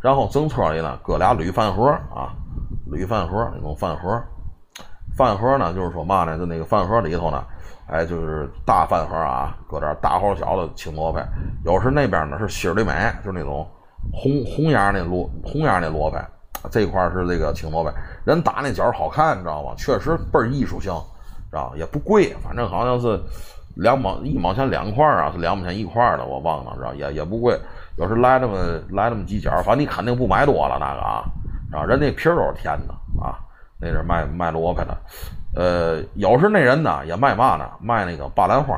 然后整车里呢搁俩铝饭盒啊，铝饭盒那种饭盒，饭盒呢就是说嘛呢，就那个饭盒里头呢，哎就是大饭盒啊，搁点大或小的青萝卜，有时那边呢是心里美，就是那种红红眼那萝红眼那萝卜，这块是这个青萝卜，人打那角好看，你知道吗？确实倍儿艺术性，啊也不贵，反正好像是两毛一毛钱两块啊，是两毛钱一块的，我忘了，知道也也不贵。有时来那么来那么几角，反正你肯定不买多了那个啊，啊，人那皮儿都是甜的啊，那是卖卖萝卜的，呃，有时那人呢也卖嘛呢？卖那个巴兰花，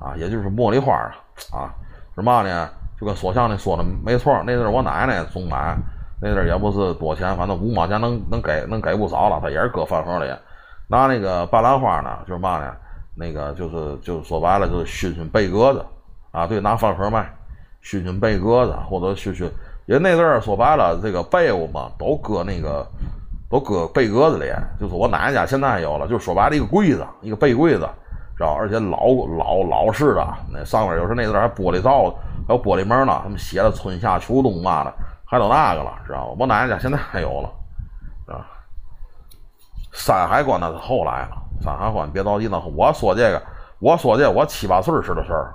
啊，也就是茉莉花啊，啊，是嘛呢？就跟说相声说的没错，那阵我奶奶总买，那阵也不是多钱，反正五毛钱能能给能给不少了，他也是搁饭盒里，拿那个巴兰花呢，就是嘛呢？那个就是就是说白了就是熏熏被格子，啊，对，拿饭盒卖。熏熏被格子，或者熏熏，因为那阵儿说白了，这个被窝嘛，都搁那个，都搁被格子里。就是我奶奶家现在还有了，就是说白了，一个柜子，一个被柜子，知道？而且老老老式的，那上面有时候那阵儿还玻璃罩，还有玻璃门呢。他们写的“春夏秋冬”嘛的，还都那个了，知道吧？我奶奶家现在还有了，山海关那是后来了，山海关别着急呢。我说这个，我说这我七八岁时的事儿，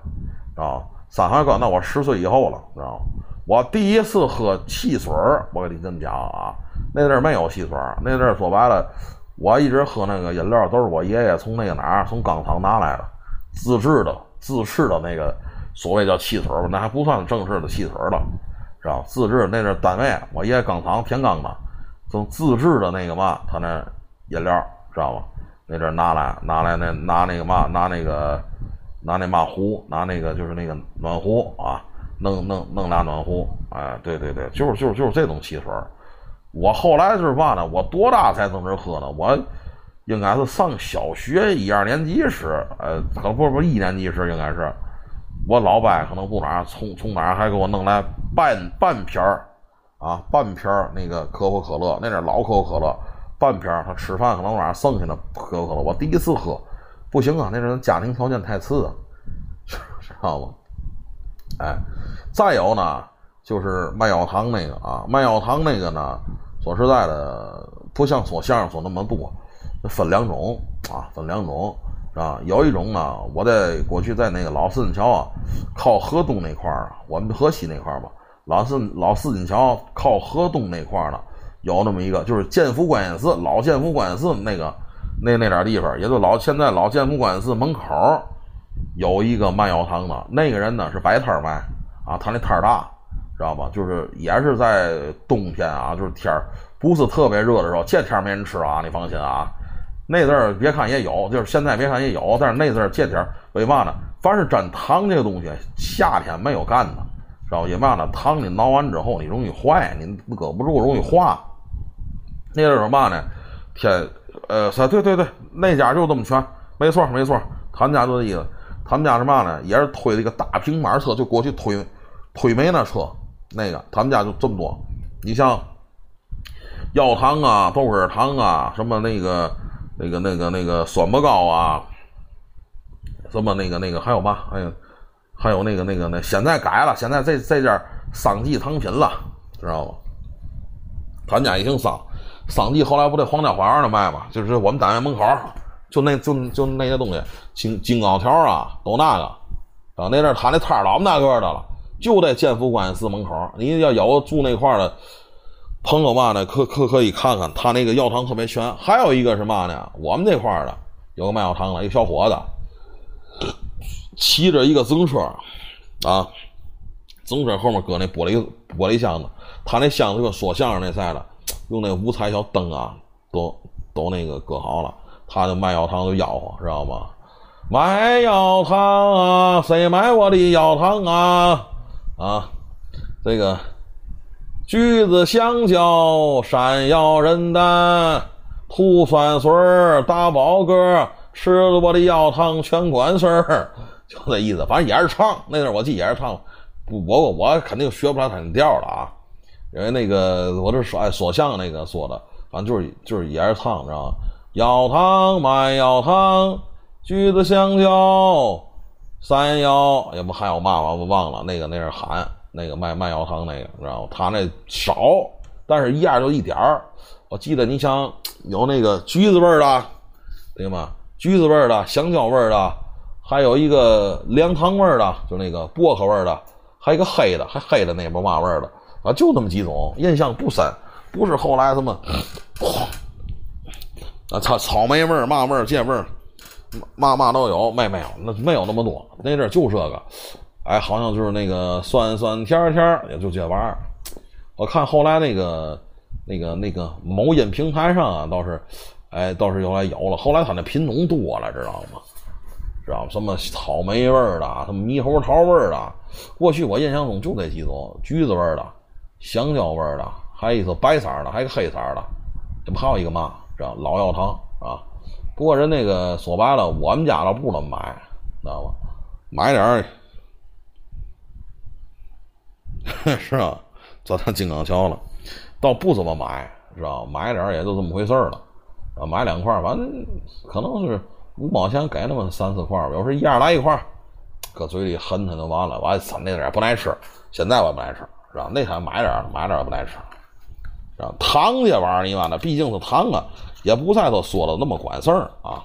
啊。山海关，那我十岁以后了，知道吗？我第一次喝汽水儿，我跟你这么讲啊，那阵儿没有汽水儿，那阵儿说白了，我一直喝那个饮料都是我爷爷从那个哪儿从钢厂拿来的，自制的自制的那个所谓叫汽水儿，那还不算正式的汽水儿了，知道自制那阵儿单位，我爷爷钢厂田钢的，从自制的那个嘛，他那饮料知道吧？那阵拿来拿来那拿那个嘛拿那个。拿那嘛壶，拿那个就是那个暖壶啊，弄弄弄俩暖壶，哎，对对对，就是就是就是这种汽水我后来就是嘛呢，我多大才从这喝呢？我应该是上小学一二年级时，呃，可不不一年级时应该是，我老伯可能不哪从从哪还给我弄来半半瓶儿啊，半瓶儿那个可口可乐，那点老可口可乐，半瓶儿他吃饭可能晚上剩下的可口可乐，我第一次喝。不行啊，那人家庭条件太次啊，知道吗？哎，再有呢，就是卖药糖那个啊，卖药糖那个呢，说实在的，不像说相声说那么多，分两种啊，分两种啊。有一种呢，我在过去在那个老四金桥啊，靠河东那块儿，我们河西那块儿吧，老四老四金桥靠河东那块儿呢，有那么一个，就是建福观音寺，老建福观音寺那个。那那点地方，也就老现在老建福观音寺门口有一个卖药糖的，那个人呢是摆摊卖啊，他那摊大，知道吧？就是也是在冬天啊，就是天不是特别热的时候，这天没人吃啊，你放心啊。那阵儿别看也有，就是现在别看也有，但是那阵儿这天为嘛呢？凡是沾糖这个东西，夏天没有干的，知道因为嘛呢？糖你熬完之后你容易坏，你搁不住容易化。那阵儿嘛呢？天。呃，对对对，那家就这么全，没错没错，他们家就这意思。他们家是嘛呢？也是推了一个大平板车，就过去推推煤那车，那个他们家就这么多。你像药糖啊、豆根糖啊，什么那个那个那个那个酸不糕啊，什么那个那个还有嘛？还有还有那个那个那现在改了，现在这这家桑记糖品了，知道吧？他们家也姓桑。桑记后来不在皇家花园那卖嘛，就是我们单元门口，就那就就那些东西，金金刚条啊，都那个，啊，那阵他那摊老么大个的了，就在建福观音寺门口。你要有住那块的，朋友嘛的，可可可以看看他那个药堂特别全。还有一个是嘛呢？我们这块的有个卖药堂的，一个小伙子，骑着一个自行车，啊，自行车后面搁那玻璃玻璃箱子，他那箱子跟说相声那赛的，用那五彩小灯啊，都都那个搁好了。他就卖药汤就吆喝，知道吗？卖药汤啊，谁买我的药汤啊？啊，这个橘子、香蕉、山药、人丹、吐酸水大宝哥，吃了我的药汤全管事儿，就这意思。反正也是唱，那阵我记也是唱，不，我我肯定学不了他那调了啊，因为那个我这说哎说相声那个说的，反正就是就是也是唱，知道吗？药糖卖药糖，橘子、香蕉、山药，也不还有嘛我忘了。那个那是喊那个卖卖药糖那个，知道吗？他那少，但是一样就一点儿。我记得你想有那个橘子味儿的，对吗？橘子味儿的、香蕉味儿的，还有一个凉糖味儿的，就那个薄荷味儿的，还有一个黑的，还黑的那不嘛味儿的啊？就那么几种，印象不深。不是后来什么。啊，草草莓味儿、嘛味儿、芥味儿，嘛嘛都有，没没有，那没有那么多。那阵儿就这个，哎，好像就是那个酸酸甜甜，也就这玩意儿。我看后来那个、那个、那个某音平台上啊，倒是，哎，倒是后来有了。后来它那品种多了，知道吗？知道？什么草莓味儿的，什么猕猴桃味儿的。过去我印象中就这几种：橘子味儿的、香蕉味儿的，还有一个白色的，还有个黑色的，这不还有一个嘛？知道老药堂啊，不过人那个说白了，我们家倒不怎么买，知道吧？买点儿，是吧？这趟金刚桥了，倒不怎么买，知道买点儿也就这么回事儿了。啊，买两块，反正可能是五毛钱给那么三四块吧，有时一样来一块，搁嘴里含含就完了。完，那点儿不耐吃，现在我不爱吃，是吧？那天买点，买点儿不爱吃。啊，糖这玩意儿，你妈的，毕竟是糖啊，也不在说说的那么管事儿啊。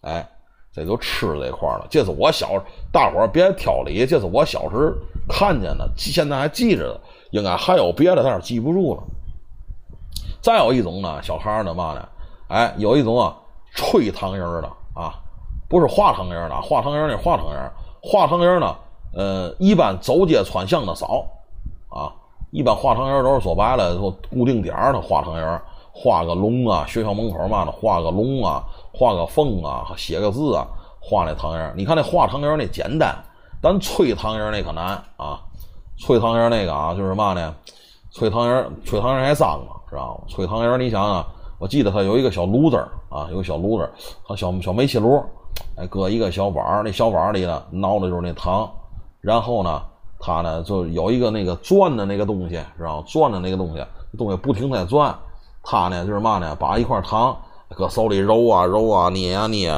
哎，这就吃这块了。这是我小，大伙儿别挑理，这是我小时看见的，现在还记着的。应该还有别的，但是记不住了。再有一种呢，小孩儿呢嘛呢？哎，有一种啊，吹糖人儿的啊，不是化糖人儿的，化糖人儿那化糖人儿，化糖人儿呢，呃，一般走街串巷的少啊。一般画糖人都是说白了，说固定点儿，他画糖人画个龙啊，学校门口嘛的，画个龙啊，画个凤啊，写个字啊，画那糖人你看那画糖人那简单，但吹糖人那可难啊。吹糖人那个啊，就是嘛呢？吹糖人吹糖人还脏嘛，知道吗？吹糖人你想想，我记得他有一个小炉子啊，有个小炉子和小小煤气炉，哎，搁一个小碗那小碗里呢，熬的就是那糖，然后呢。他呢，就有一个那个转的那个东西，知道吗转的那个东西，东西不停在转。他呢，就是嘛呢，把一块糖搁手里揉啊揉啊，捏啊捏，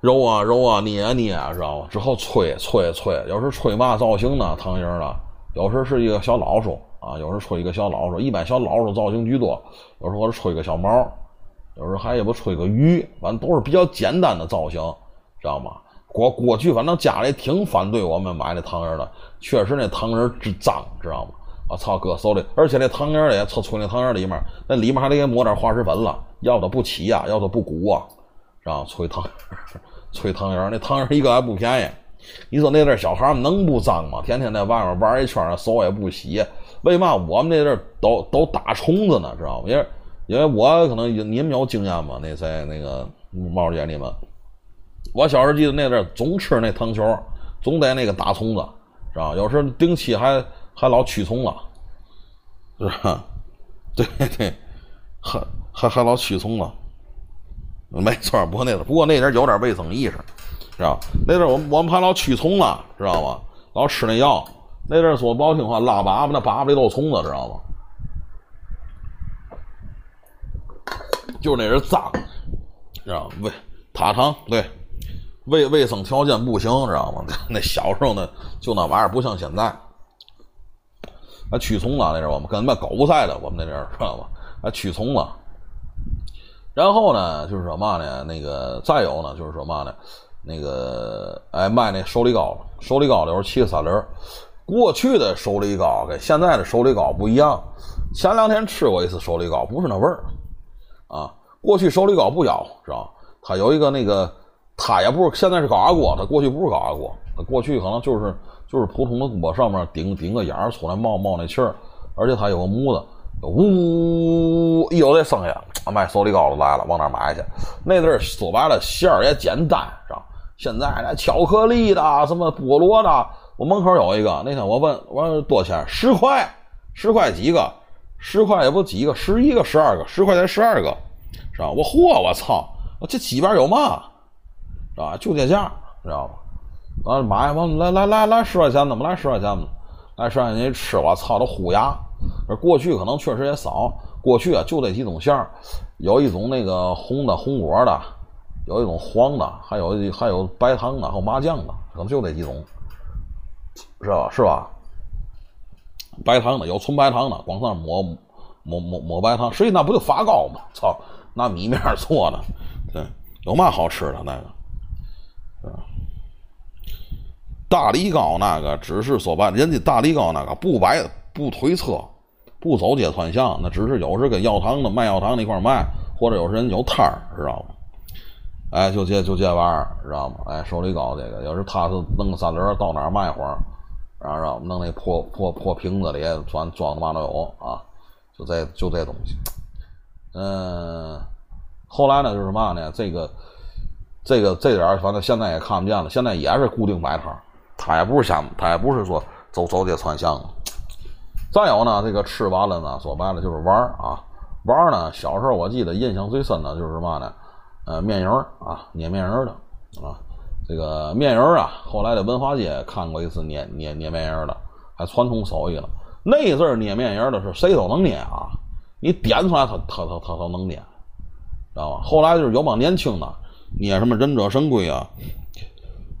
揉啊揉啊，捏啊捏，知道吗？之后吹吹吹，有时吹嘛造型呢？糖人呢？有时是一个小老鼠啊，有时吹一个小老鼠，一般小老鼠造型居多。有时候是吹个小猫。有时候还也不吹个鱼，反正都是比较简单的造型，知道吗？过过去反正家里挺反对我们买那糖人的，确实那糖人之脏，知道吗？我操，搁手里，而且那糖人里，吹吹那糖人里面，那里面还得给抹点化石粉了，要它不起呀，要它不鼓啊，知道吗吹糖，吹糖人，那糖人一个还不便宜。你说那阵小孩能不脏吗？天天在外面玩一圈，手也不洗，为嘛我们那阵都都打虫子呢？知道吗？因为。因为我可能你们有经验嘛？那在那个猫姐你们，我小时候记得那阵总吃那糖球，总得那个打虫子，是吧？有时候定期还还老驱虫了，是吧？对对，还还还老驱虫了，没错。不过那不过那阵有点卫生意识，是吧？那阵我们我们还老驱虫了，知道吗？老吃那药，那阵说不好听话，拉粑粑那粑粑里都虫子，知道吗？就是那人脏，知道卫塔糖对卫卫生条件不行，知道吗？那小时候呢，就那玩意儿不像现在。还驱虫了那阵我们跟那狗不赛的，我们那阵知道吗？还驱虫了。然后呢，就是说嘛呢？那个再有呢，就是说嘛呢？那个哎卖那手里糕，手里糕里边骑个三轮。过去的手里糕跟现在的手里糕不一样。前两天吃过一次手里糕，不是那味儿啊。过去手里糕不要，知道它有一个那个，它也不是现在是高压锅，它过去不是高压锅，它过去可能就是就是普通的锅上面顶顶个眼儿出来冒冒那气儿，而且它有个模子，呜，一有这声音，卖手里糕的来了，往那买去。那阵儿说白了馅儿也简单，是吧？现在那巧克力的，什么菠萝的，我门口有一个，那天我问，我说多少钱？十块，十块几个？十块也不几个，十一个、十二个，十块钱十二个，是吧？我嚯，我操！我这几边有嘛？是吧？就这价，知道吧？完了买完来来来来十块钱的嘛，来十块钱的，来十块钱一吃，我操，都虎牙。过去可能确实也少，过去啊就这几种馅儿，有一种那个红的红果的，有一种黄的，还有还有白糖的，还有麻酱的，可能就这几种，是吧？是吧？白糖的有纯白糖的，光上抹抹抹抹白糖，实际那不就发糕吗？操，拿米面做的，对，有嘛好吃的那个？大梨糕那个只是说白，人家大梨糕那个不摆不推车，不走街串巷，那只是有时跟药堂的卖药堂那块卖，或者有时人有摊儿，知道吗？哎，就这就这玩意儿，知道吗？哎，手里糕这个，有时他是弄个三轮到哪儿卖会儿，然后让弄那破破破瓶子里装装的嘛都有啊，就这就这东西。嗯，后来呢就是嘛呢？这个这个这点儿反正现在也看不见了，现在也是固定摆摊儿。他也不是想，他也不是说走走街串巷。再有呢，这个吃完了呢，说白了就是玩儿啊，玩儿呢。小时候我记得印象最深的就是嘛呢，呃，面人儿啊，捏面人的啊，这个面人啊，后来在文化街看过一次捏捏捏面人的，还传统手艺了。那阵捏面人的是谁都能捏啊，你点出来他他他他都能捏，知道吧？后来就是有帮年轻的捏什么忍者神龟啊。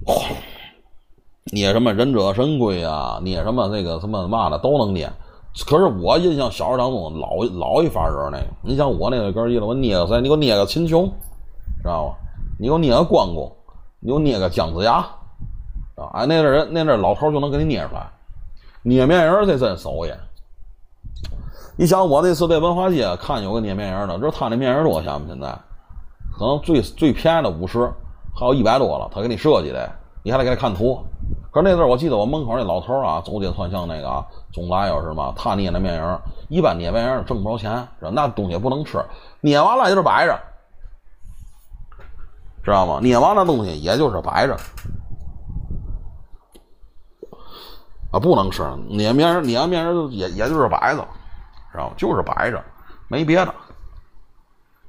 捏什么忍者神龟啊，捏什么那个什么嘛的都能捏。可是我印象小时候当中老老一发人那个，你像我那个哥儿一了，我捏个谁？你给我捏个秦琼，知道吧？你给我捏个关公，你就捏个姜子牙，啊！哎，那阵人那阵老头就能给你捏出来。捏面人这真手艺。你想我那次在文化街看有个捏面人的，知道他那面人多少钱吗？现在可能最最便宜的五十，还有一百多了，他给你设计的。你还得给他看图，可是那阵我记得我门口那老头啊，走街串巷那个，总来要是嘛，他捏那面人一般捏面人挣不着钱，那东西不能吃，捏完了就是摆着，知道吗？捏完了东西也就是摆着，啊，不能吃，捏面捏面人也也就是摆着，知道吗？就是摆着，没别的，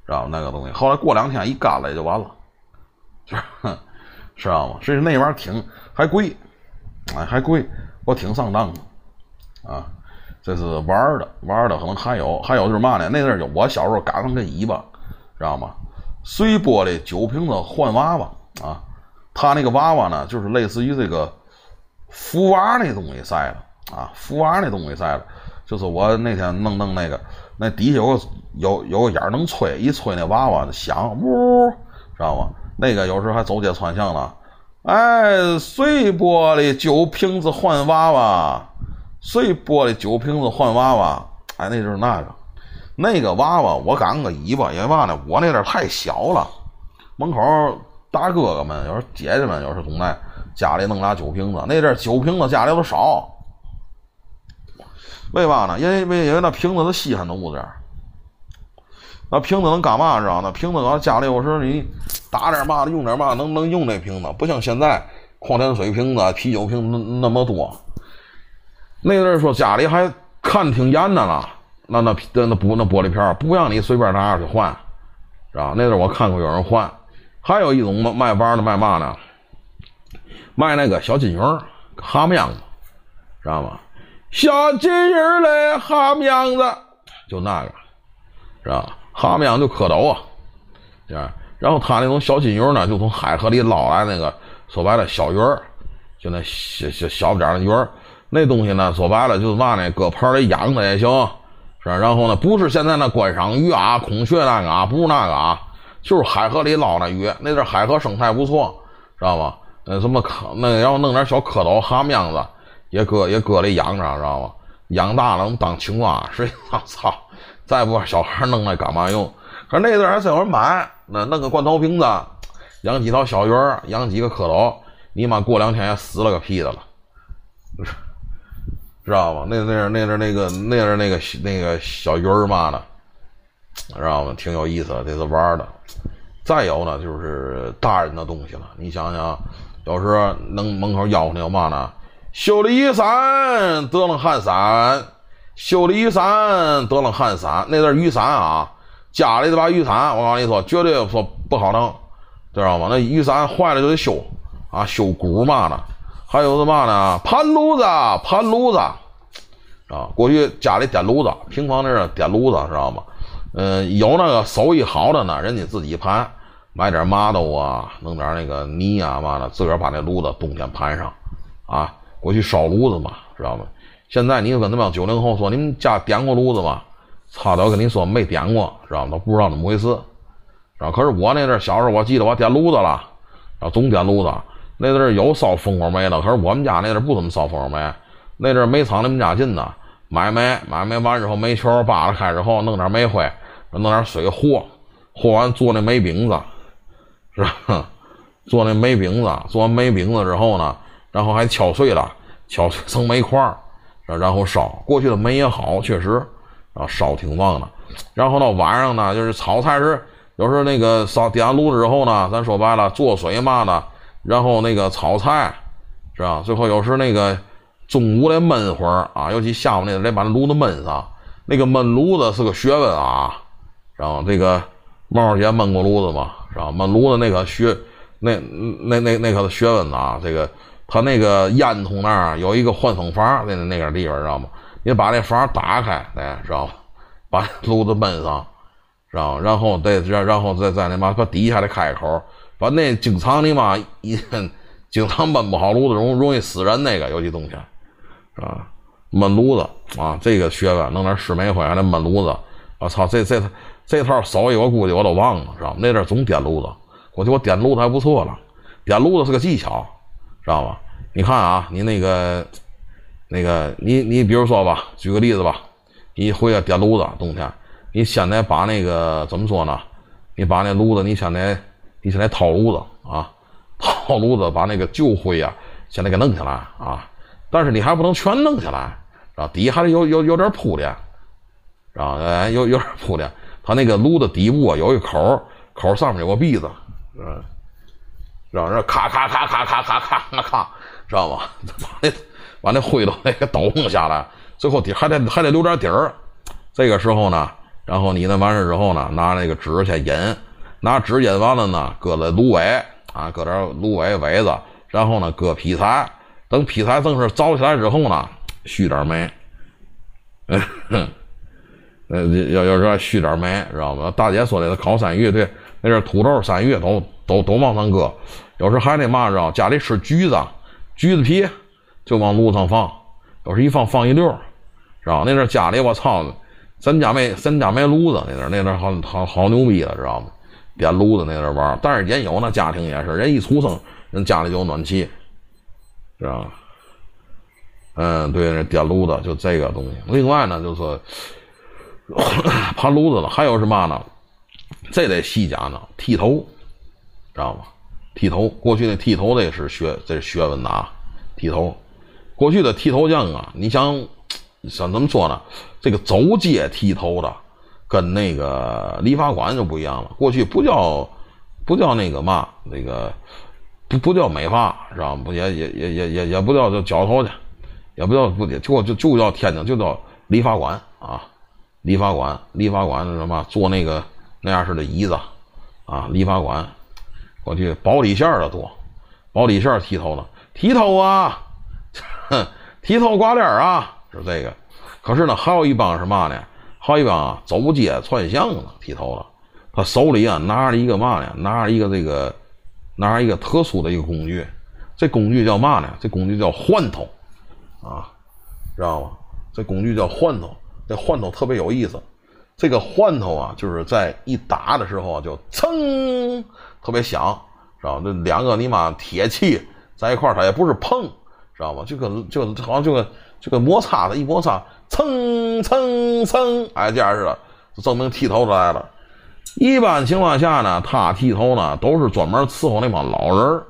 知道吗？那个东西后来过两天一干了也就完了，是。知道吗？所以那玩意儿挺还贵，哎，还贵，我挺上当的，啊，这是玩的，玩的可能还有，还有就是嘛呢？那阵儿我小时候赶上个尾巴，知道吗？碎玻璃酒瓶子换娃娃啊，他那个娃娃呢，就是类似于这个福娃那东西塞的啊，福娃那东西塞的，就是我那天弄弄那个，那底下有个有有个眼儿能吹，一吹那娃娃就响，呜，知道吗？那个有时候还走街串巷呢，哎，碎玻璃酒瓶子换娃娃，碎玻璃酒瓶子换娃娃，哎，那就是那个，那个娃娃我赶个尾巴，因为嘛呢？我那阵太小了，门口大哥哥们有时姐姐们有时总在家里弄俩酒瓶子，那阵酒瓶子家里都少，为嘛呢？因为因为那瓶子是稀罕的物件。那瓶子能干嘛？知道？那瓶子搁家里有时你打点嘛的，用点嘛，能能用那瓶子，不像现在矿泉水瓶子、啤酒瓶那那么多。那阵说家里还看挺严的了，那那那那不那玻璃片不让你随便拿去换，是吧？那阵我看过有人换。还有一种卖卖玩的卖嘛呢？卖那个小金鱼蛤蟆样子，知道吗？小金鱼嘞，蛤蟆样子，就那个，知道吧？蛤蟆样就蝌蚪啊，啊，然后他那种小金鱼呢，就从海河里捞来那个，说白了小鱼儿，就那小小小不点的鱼儿，那东西呢，说白了就是嘛呢，搁盆里养着也行，然后呢，不是现在那观赏鱼啊，孔雀那个啊，不是那个啊，就是海河里捞那鱼，那阵海河生态不错，知道吗？呃，什么蝌那然后弄点小蝌蚪、蛤蟆子，也搁也搁里养着，知道吗？养大了能当青蛙，谁我操！再不小孩弄那干嘛用？可是那阵还真有人买，那弄个罐头瓶子，养几条小鱼，养几个蝌蚪，你妈过两天也死了个屁的了，知道吗？那那那那那个那是那个那个小鱼儿嘛的，知道吗？挺有意思的，这是玩的。再有呢，就是大人的东西了。你想想，有时候能门口吆喝有嘛呢？修了一伞得了汗伞，修理雨伞得了汗伞。那阵雨伞啊，家里的把雨伞，我告诉你说，绝对说不好弄，知道吗？那雨伞坏了就得修啊，修鼓嘛的。还有什么呢？盘炉子，盘炉子啊。过去家里点炉子，平房那儿点炉子，知道吗？嗯，有那个手艺好的呢，人家自己盘。买点麻豆啊，弄点那个泥啊嘛的，自个儿把那炉子冬天盘上，啊，过去烧炉子嘛，知道吗？现在你跟那帮九零后说，你们家点过炉子吗？操，都跟你说没点过，知道吗？都不知道怎么回事，啊？可是我那阵小时候，我记得我点炉子了，啊总点炉子。那阵有烧蜂窝煤的，可是我们家那阵不怎么烧蜂窝煤。那阵煤厂离我们家近呢，买煤，买煤完之后，煤球扒拉开之后，弄点煤灰，弄点水和，和完做那煤饼子。是吧？做那煤饼子，做完煤饼子之后呢，然后还敲碎了，敲碎成煤块儿，然后烧。过去的煤也好，确实啊，烧挺旺的。然后到晚上呢，就是炒菜时，有时候那个烧点完炉子之后呢，咱说白了，做水嘛的，然后那个炒菜，是吧？最后有时那个中午得焖会儿啊，尤其下午那得把那炉子焖上。那个焖炉子是个学问啊，然后这个猫姐焖过炉子吗？知道焖炉子那个学，那那那那可是学问啊！这个他那个烟囱那儿有一个换风阀，那那个地方知道吗？你把那阀打开，哎，知道吗？把炉子焖上，知道？然后再然然后再在那嘛把底下的开口，把那经常你妈一经常焖不好炉子容容易死人那个有些东西，是吧？焖炉子啊，这个学问，弄点湿煤灰还得焖炉子，我操，这这。这套手艺我估计我都忘了，知道吗？那阵总点炉子，过去我点炉子还不错了。点炉子是个技巧，知道吧？你看啊，你那个那个，你你比如说吧，举个例子吧，你回来点炉子，冬天，你先得把那个怎么说呢？你把那炉子，你先得你先来掏炉子啊，掏炉子把那个旧灰啊，先得给弄下来啊。但是你还不能全弄下来，是吧？底还得有有有点铺垫，是吧？哎，有有点铺垫。它那个炉子底部啊，有一口，口上面有个篦子，嗯，让人咔咔咔咔咔咔咔咔咔，知道吗？把那把那灰都那个抖下来，最后底还得还得留点底儿。这个时候呢，然后你那完事之后呢，拿那个纸去引，拿纸引完了呢，搁在芦苇啊，搁点芦苇苇子，然后呢，搁劈柴，等劈柴正式着起来之后呢，续点煤，呃，要要要续点煤，知道吗？大姐说的，烤山芋，对，那是土豆、山芋都都都往上搁。有时还得嘛，知道？家里吃橘子，橘子皮就往炉上放，有时一放放一溜，知道那阵家里我操，咱家没咱家没炉子，那阵那阵好好好牛逼了，知道吗？点炉子那阵玩，但是也有那家庭也是，人一出生，人家里就有暖气，知道吗？嗯，对，那点炉子就这个东西。另外呢，就是。盘炉子了，还有是嘛呢？这得细讲呢。剃头，知道吗？剃头，过去那剃头的是学，这是学问的啊。剃头，过去的剃头匠啊，你想想怎么说呢？这个走街剃头的，跟那个理发馆就不一样了。过去不叫不叫那个嘛，那个不不叫美发，知道吗？不也也也也也也不叫叫绞头去，也不叫不就就就叫天津就叫理发馆啊。理发馆，理发馆是什么？做那个那样式的椅子，啊，理发馆，过去包里线的多，包里线剃头的，剃头啊，哼，剃头刮脸啊，是这个。可是呢，还有一帮是嘛呢？还有一个啊，走街串巷的剃头的，他手里啊拿着一个嘛呢？拿着一个这个，拿着一个特殊的一个工具，这工具叫嘛呢？这工具叫换头，啊，知道吗？这工具叫换头。这换头特别有意思，这个换头啊，就是在一打的时候就噌，特别响，知道吗？这两个你妈铁器在一块儿，它也不是碰，知道吗？就跟就好像就跟就跟摩擦的一摩擦，噌蹭蹭蹭，哎，这样似的，就证明剃头的来了。一般情况下呢，他剃头呢都是专门伺候那帮老人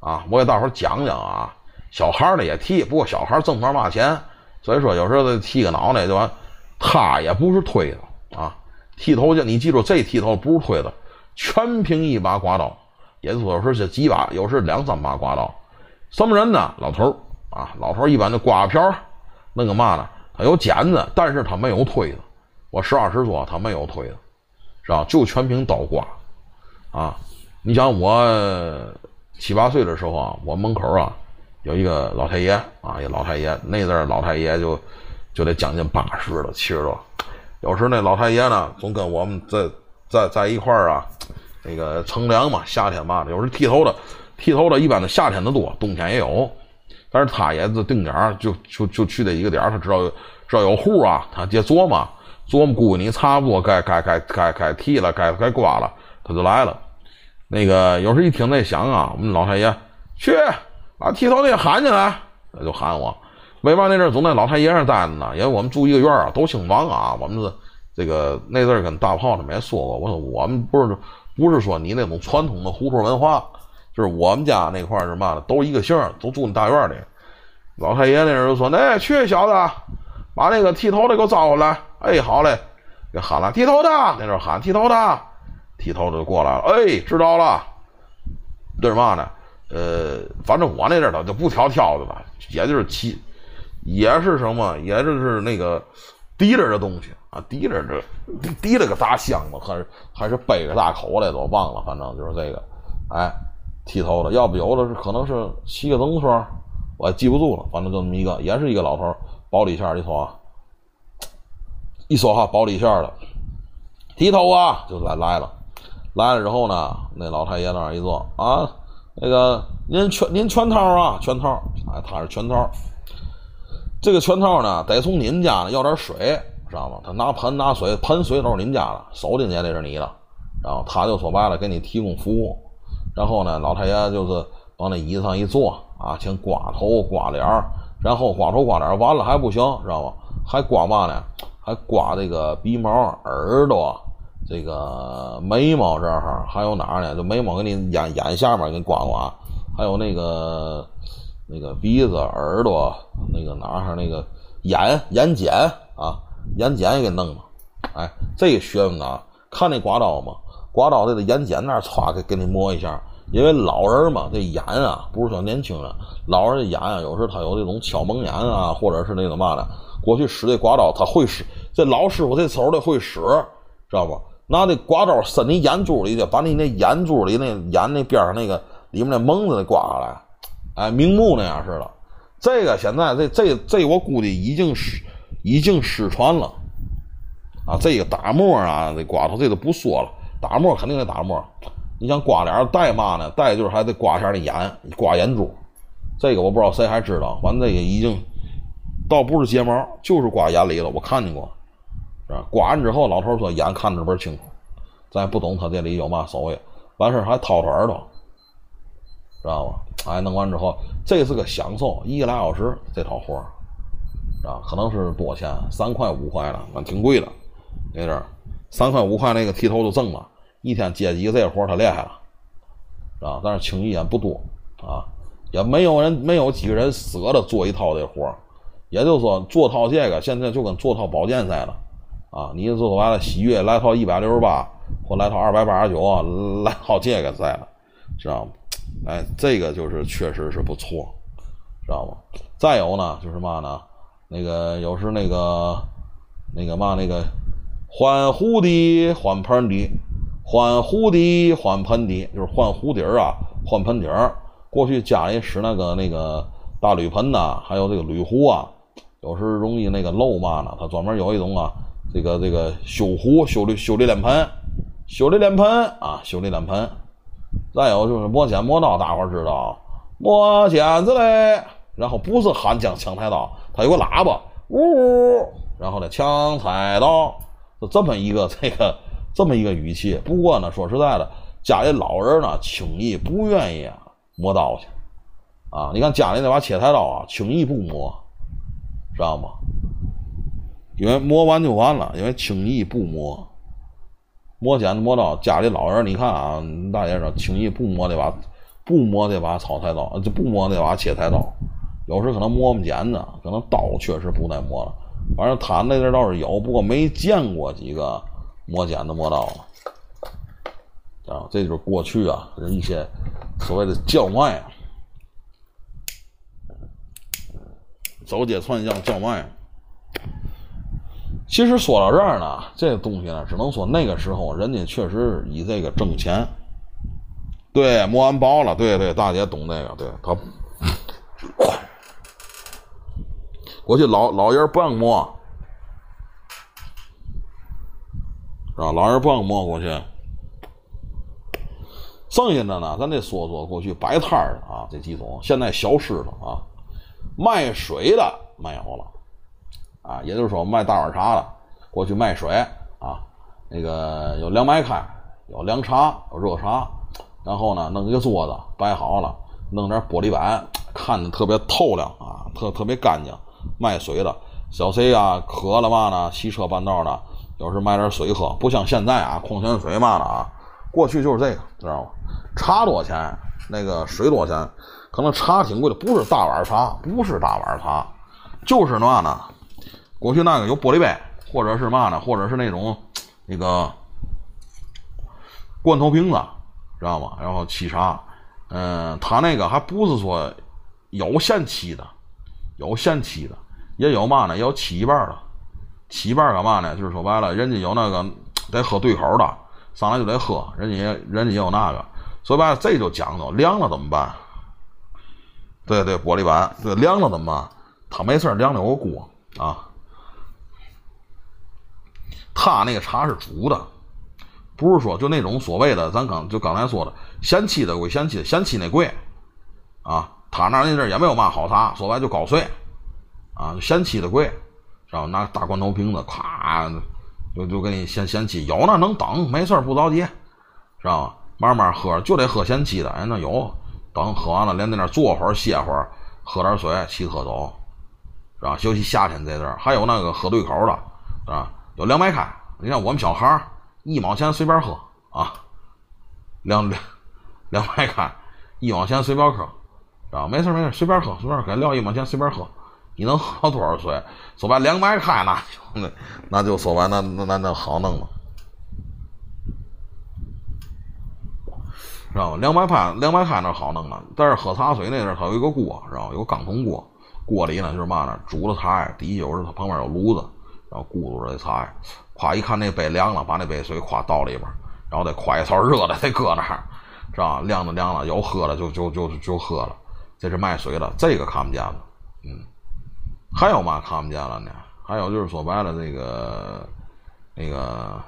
啊。我给大伙讲讲啊，小孩儿的也剃，不过小孩挣不着嘛钱，所以说有时候剃个脑袋就完。他也不是推的啊，剃头去，你记住，这剃头不是推的，全凭一把刮刀，也就是说是几把，有时两三把刮刀。什么人呢？老头啊，老头一般的刮瓢，那个嘛呢？他有剪子，但是他没有推子。我实话实说，他没有推子。是吧？就全凭刀刮，啊！你想我七八岁的时候啊，我门口啊有一个老太爷啊，一老太爷，那阵老太爷就就得将近八十了，七十多。有时那老太爷呢，总跟我们在在在一块儿啊，那个乘凉嘛，夏天嘛，有时剃头的，剃头的一般的夏天的多，冬天也有。但是他也是定点就就就去这一个点他知道知道有户啊，他接琢磨。琢磨估计你差不多该该该该该剃了，该该刮了，他就来了。那个有时一听那响啊，我们老太爷去把剃头的喊进来，他就喊我。为嘛那阵总在老太爷那待着呢？因为我们住一个院啊，都姓王啊。我们是这个那阵跟大炮他们也说过，我说我们不是不是说你那种传统的胡同文化，就是我们家那块是嘛的，都一个姓，都住那大院里。老太爷那人就说：“那去小子。”把那个剃头的给我招过来！哎，好嘞，给喊了剃头的，那阵喊剃头的，剃头的就过来了。哎，知道了，这是嘛呢？呃，反正我那阵他就不挑挑的了，也就是剃，也是什么，也就是那个提着的东西啊，提着这，提了个大箱子，还是还是背个大口袋，都忘了，反正就是这个，哎，剃头的，要不有的是可能是骑个自行车，我也记不住了，反正就这么一个，也是一个老头。包里线一说，一说话包里线的，剃头啊，就来来了，来了之后呢，那老太爷那儿一坐啊，那个您全您全套啊，全套，哎，他是全套，这个全套呢，得从您家要点水，知道吗？他拿盆拿水，盆水都是您家的，手进去也得是你的，然后他就说白了，给你提供服务，然后呢，老太爷就是往那椅子上一坐啊，先刮头刮脸儿。然后刮头刮脸完了还不行，知道吧？还刮嘛呢？还刮这个鼻毛、耳朵、这个眉毛这儿，还有哪儿呢？就眉毛给你眼眼下面给你刮刮，还有那个那个鼻子、耳朵，那个哪儿那个眼眼睑啊，眼睑也给弄了。哎，这个学问呢，看那刮刀嘛，刮刀在这眼睑那儿歘给给你磨一下。因为老人嘛，这眼啊，不是说年轻人。老人的眼啊，有时他有这种敲门眼啊，或者是那个嘛的。过去使这刮刀，他会使。这老师傅这手的会使，知道不？拿这刮刀伸你眼珠里去，把你那眼珠里那眼那边上那个里面那蒙子给刮下来，哎，明目那样似的。这个现在这这这，我估计已经失已经失传了。啊，这个打沫啊，这刮头这都不说了，打沫肯定得打沫。你想刮脸带嘛呢？带就是还得刮一下那眼，刮眼珠。这个我不知道谁还知道。完，这个已经倒不是睫毛，就是刮眼里了。我看见过，是吧？刮完之后，老头说眼看着倍儿清楚。咱也不懂他这里有嘛手艺。完事还掏出耳朵，知道吧？哎，弄完之后，这是个享受，一个俩小时这套活儿，啊，可能是多钱？三块五块的，那挺贵的。那阵儿三块五块那个剃头就挣了。一天接几个这活他厉害了，啊！但是轻易也不多啊，也没有人没有几个人舍得做一套这活也就是说做套这个现在就跟做套保健似的啊！你就做完了洗浴来套一百六十八，或来套二百八十九，来套这个在了，知道吗？哎，这个就是确实是不错，知道吗？再有呢，就是嘛呢？那个有时那个那个嘛那个换壶的换盆的。换壶底，换盆底，就是换壶底儿啊，换盆底儿。过去家里使那个那个大铝盆呐，还有这个铝壶啊，有时容易那个漏嘛呢。它专门有一种啊，这个这个修壶、修理修理脸盆、修理脸盆啊，修理脸盆。再有就是磨剪磨刀，大伙知道，磨剪子嘞。然后不是喊枪抢菜刀，它有个喇叭，呜，然后呢抢菜刀，就这么一个这个。这么一个语气，不过呢，说实在的，家里老人呢，轻易不愿意磨刀去，啊，你看家里那把切菜刀啊，轻易不磨，知道吗？因为磨完就完了，因为轻易不磨，磨剪子磨刀，家里老人你看啊，大爷说轻易不磨这把，不磨这把炒菜刀，就不磨这把切菜刀，有时可能磨磨剪子，可能刀确实不耐磨了，反正他那阵倒是有，不过没见过几个磨剪子磨刀了。啊，这就是过去啊，人一些所谓的叫卖啊，走街串巷叫卖。其实说到这儿呢，这个东西呢，只能说那个时候人家确实以这个挣钱。对，磨完包了，对对，大姐懂这个，对他。过去老老人不让磨，是吧？老人不让磨过去。剩下的呢，咱得说说过去摆摊儿的啊，这几种现在消失了啊。卖水的没有了啊，也就是说卖大碗茶的，过去卖水啊，那个有凉白开，有凉茶，有热茶，然后呢弄一个桌子摆好了，弄点玻璃板，看着特别透亮啊，特特别干净。卖水的，小谁啊渴了嘛呢？骑车半道的，有时买点水喝，不像现在啊，矿泉水嘛的啊。过去就是这个，知道吗？茶多少钱？那个水多少钱？可能茶挺贵的，不是大碗茶，不是大碗茶，就是嘛呢？过去那个有玻璃杯，或者是嘛呢？或者是那种那个罐头瓶子，知道吗？然后沏茶，嗯，他那个还不是说有现沏的，有现沏的，也有嘛呢？也有沏一半的，沏一半干嘛呢？就是说白了，人家有那个得喝对口的。上来就得喝，人家也人家也有那个，说白了这就讲究凉了怎么办？对对，玻璃板，对凉了怎么办？他没事凉了有个锅啊，他那个茶是煮的，不是说就那种所谓的咱刚就刚才说的咸沏的归咸沏，咸沏那贵啊，他那那阵也没有嘛好茶，说白就高碎啊，咸沏的贵，然后拿大罐头瓶子咵。就就给你先先沏，有那能等，没事不着急，知道吧？慢慢喝，就得喝先沏的。哎，那有，等喝完了，连在那坐会儿歇会儿，喝点水，骑车走，是吧？尤其夏天这阵儿，还有那个喝对口的，啊，有凉白开。你看我们小孩一毛钱随便喝啊，凉凉凉白开，一毛钱随便喝，啊？没事没事，随便喝，随便喝，撂一毛钱随便喝。你能喝多少水？说白凉白开那那那就说白那那那那好弄了，知道吧？凉白开凉白开那好弄了，但是喝茶水那阵它有一个锅，知道吧？有个钢桶锅，锅里呢就是嘛呢？煮了茶，底下有时它旁边有炉子，然后咕嘟着这茶，夸一看那杯凉了，把那杯水夸倒里边，然后再夸一勺热的再搁那儿，是吧？凉了凉了，有喝了就就就就喝了，这是卖水的，这个看不见了，嗯。还有嘛看不见了呢？还有就是说白了，这个那个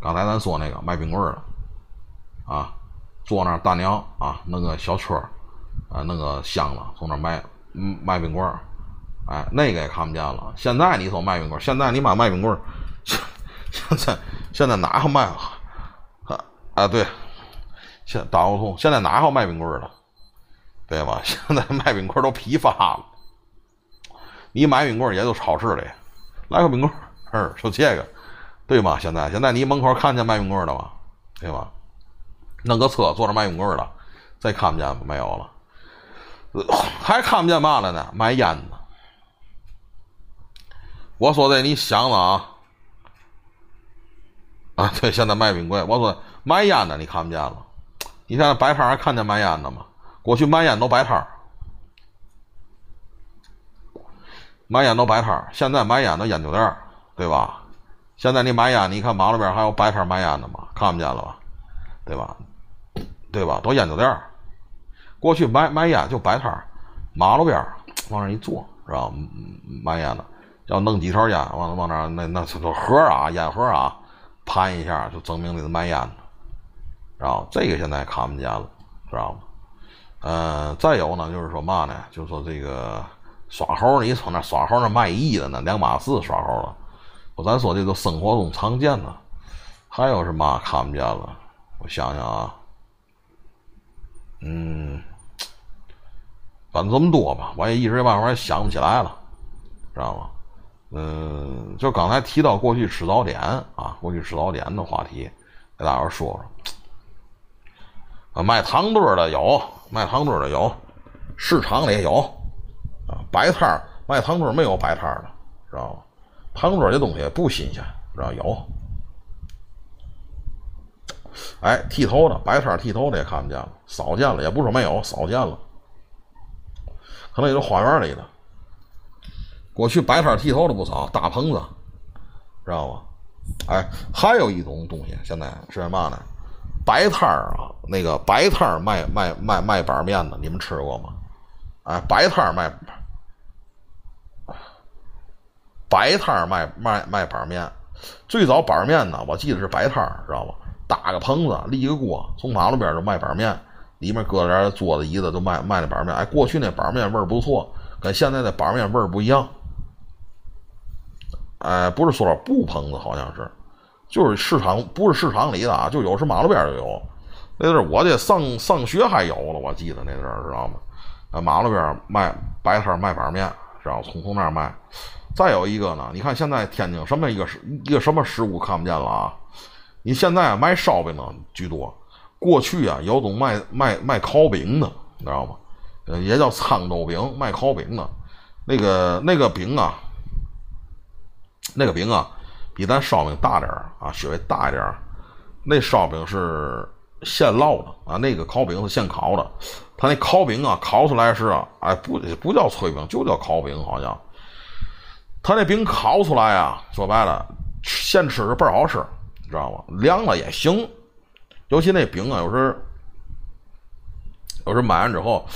刚才咱说那个卖冰棍儿的啊，坐那大娘啊，弄个小车啊，弄个箱子从那卖卖冰棍儿，哎，那个也看不见了。现在你说卖冰棍儿，现在你妈卖冰棍儿，现在现在哪还卖啊？啊对，现大胡同现在哪还卖冰棍儿的？对吧？现在卖冰棍儿都批发了。你买冰棍也就超市里，来个冰棍儿，就这个，对吗？现在现在你门口看见卖冰棍儿的吗？对吧？弄个车坐着卖冰棍儿的，再看不见没有了，还看不见嘛了呢？卖烟的。我说的你想了啊？啊，对，现在卖冰棍我说卖烟的你看不见了，你现在摆摊还看见卖烟的吗？过去卖烟都摆摊儿。买烟都摆摊，现在买烟都烟酒店对吧？现在你买烟，你看马路边还有摆摊卖烟的吗？看不见了吧？对吧？对吧？都烟酒店过去买买烟就摆摊，马路边往那一坐，是吧？买烟的要弄几条烟，往往那那那都盒啊，烟盒啊，盘一下就证明你是卖烟的，然后这个现在看不见了，知道吗？嗯，再有呢，就是说嘛呢？就是说这个。耍猴，你从那耍猴那卖艺的呢，两码事耍猴了。我，咱说这都生活中常见的。还有什么看不见了？我想想啊，嗯，反正这么多吧，我也一时半会儿想不起来了，知道吗？嗯，就刚才提到过去吃早点啊，过去吃早点的话题，给大伙说说。啊，卖糖墩的有，卖糖墩的有，市场里有，啊，摆摊儿卖糖墩没有摆摊儿的，知道吗？糖墩这东西不新鲜，知道有。哎，剃头的摆摊儿剃头的也看不见了，少见了，也不是没有，少见了，可能也是花园里的。过去摆摊儿剃头的不少，大棚子，知道吗？哎，还有一种东西，现在是嘛呢？摆摊儿啊，那个摆摊儿卖卖卖卖板面的，你们吃过吗？哎，摆摊儿卖，摆摊儿卖卖卖板面。最早板面呢，我记得是摆摊儿，知道吧？搭个棚子，立个锅，从马路边就卖板面，里面搁点桌子椅子，就卖卖那板面。哎，过去那板面味儿不错，跟现在的板面味儿不一样。哎，不是说布棚子，好像是，就是市场，不是市场里的啊，就有时马路边就有。那阵儿我这上上学还有了，我记得那阵儿知道吗？马路边卖摆摊卖板面，知道从从那儿卖。再有一个呢，你看现在天津什么一个一个什么食物看不见了啊？你现在卖烧饼的居多，过去啊有种卖卖卖烤饼的，你知道吗？也叫沧州饼，卖烤饼的，那个那个饼啊。那个饼啊，比咱烧饼大点儿啊，稍微大一点儿。那烧饼是现烙的啊，那个烤饼是现烤的。他那烤饼啊，烤出来是啊，哎，不不叫炊饼，就叫烤饼，好像。他那饼烤出来啊，说白了，现吃是倍儿好吃，你知道吗？凉了也行。尤其那饼啊，有时有时买完之后，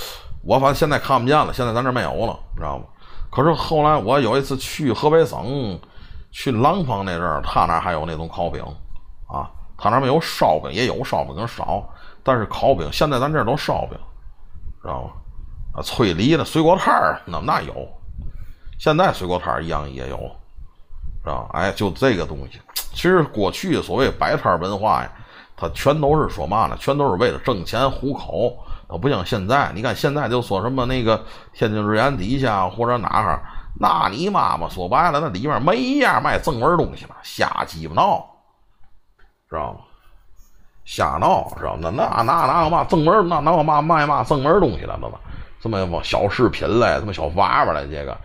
我反正现在看不见了，现在咱这没有了，你知道吗？可是后来我有一次去河北省。去廊坊那阵儿，他那还有那种烤饼，啊，他那没有烧饼，也有烧饼少，但是烤饼现在咱这儿都烧饼，知道吗？啊，脆梨的水果摊儿那那有，现在水果摊一样也有，是吧？哎，就这个东西，其实过去所谓摆摊文化呀，它全都是说嘛呢？全都是为了挣钱糊口，它不像现在。你看现在就说什么那个天津日元底下或者哪哈。那你妈妈说白了，那里面没一样卖正文东西了，瞎鸡巴闹，知道吗？瞎闹，知道吗？那那那有嘛正文？那那有嘛卖嘛正文东西了？那么什么小饰品嘞，什么小娃娃嘞？这个，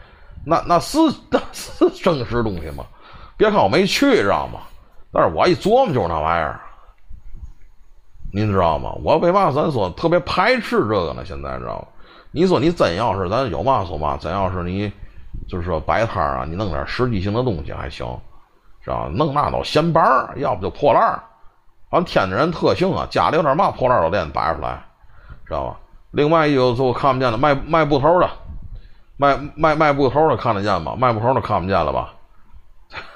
那那是那是真实东西吗？别看我没去，知道吗？但是我一琢磨就是那玩意儿，您知道吗？我为嘛咱说特别排斥这个呢？现在知道吗？你说你真要是咱有嘛说嘛，真要是你。就是说摆摊啊，你弄点实际性的东西还行，知道吧？弄那都闲板，要不就破烂儿。反正天津人特性啊，家里有点嘛破烂都得摆出来，知道吧？另外一个就看不见的，卖卖布头的，卖卖卖布头的看得见吗？卖布头的看不见了吧？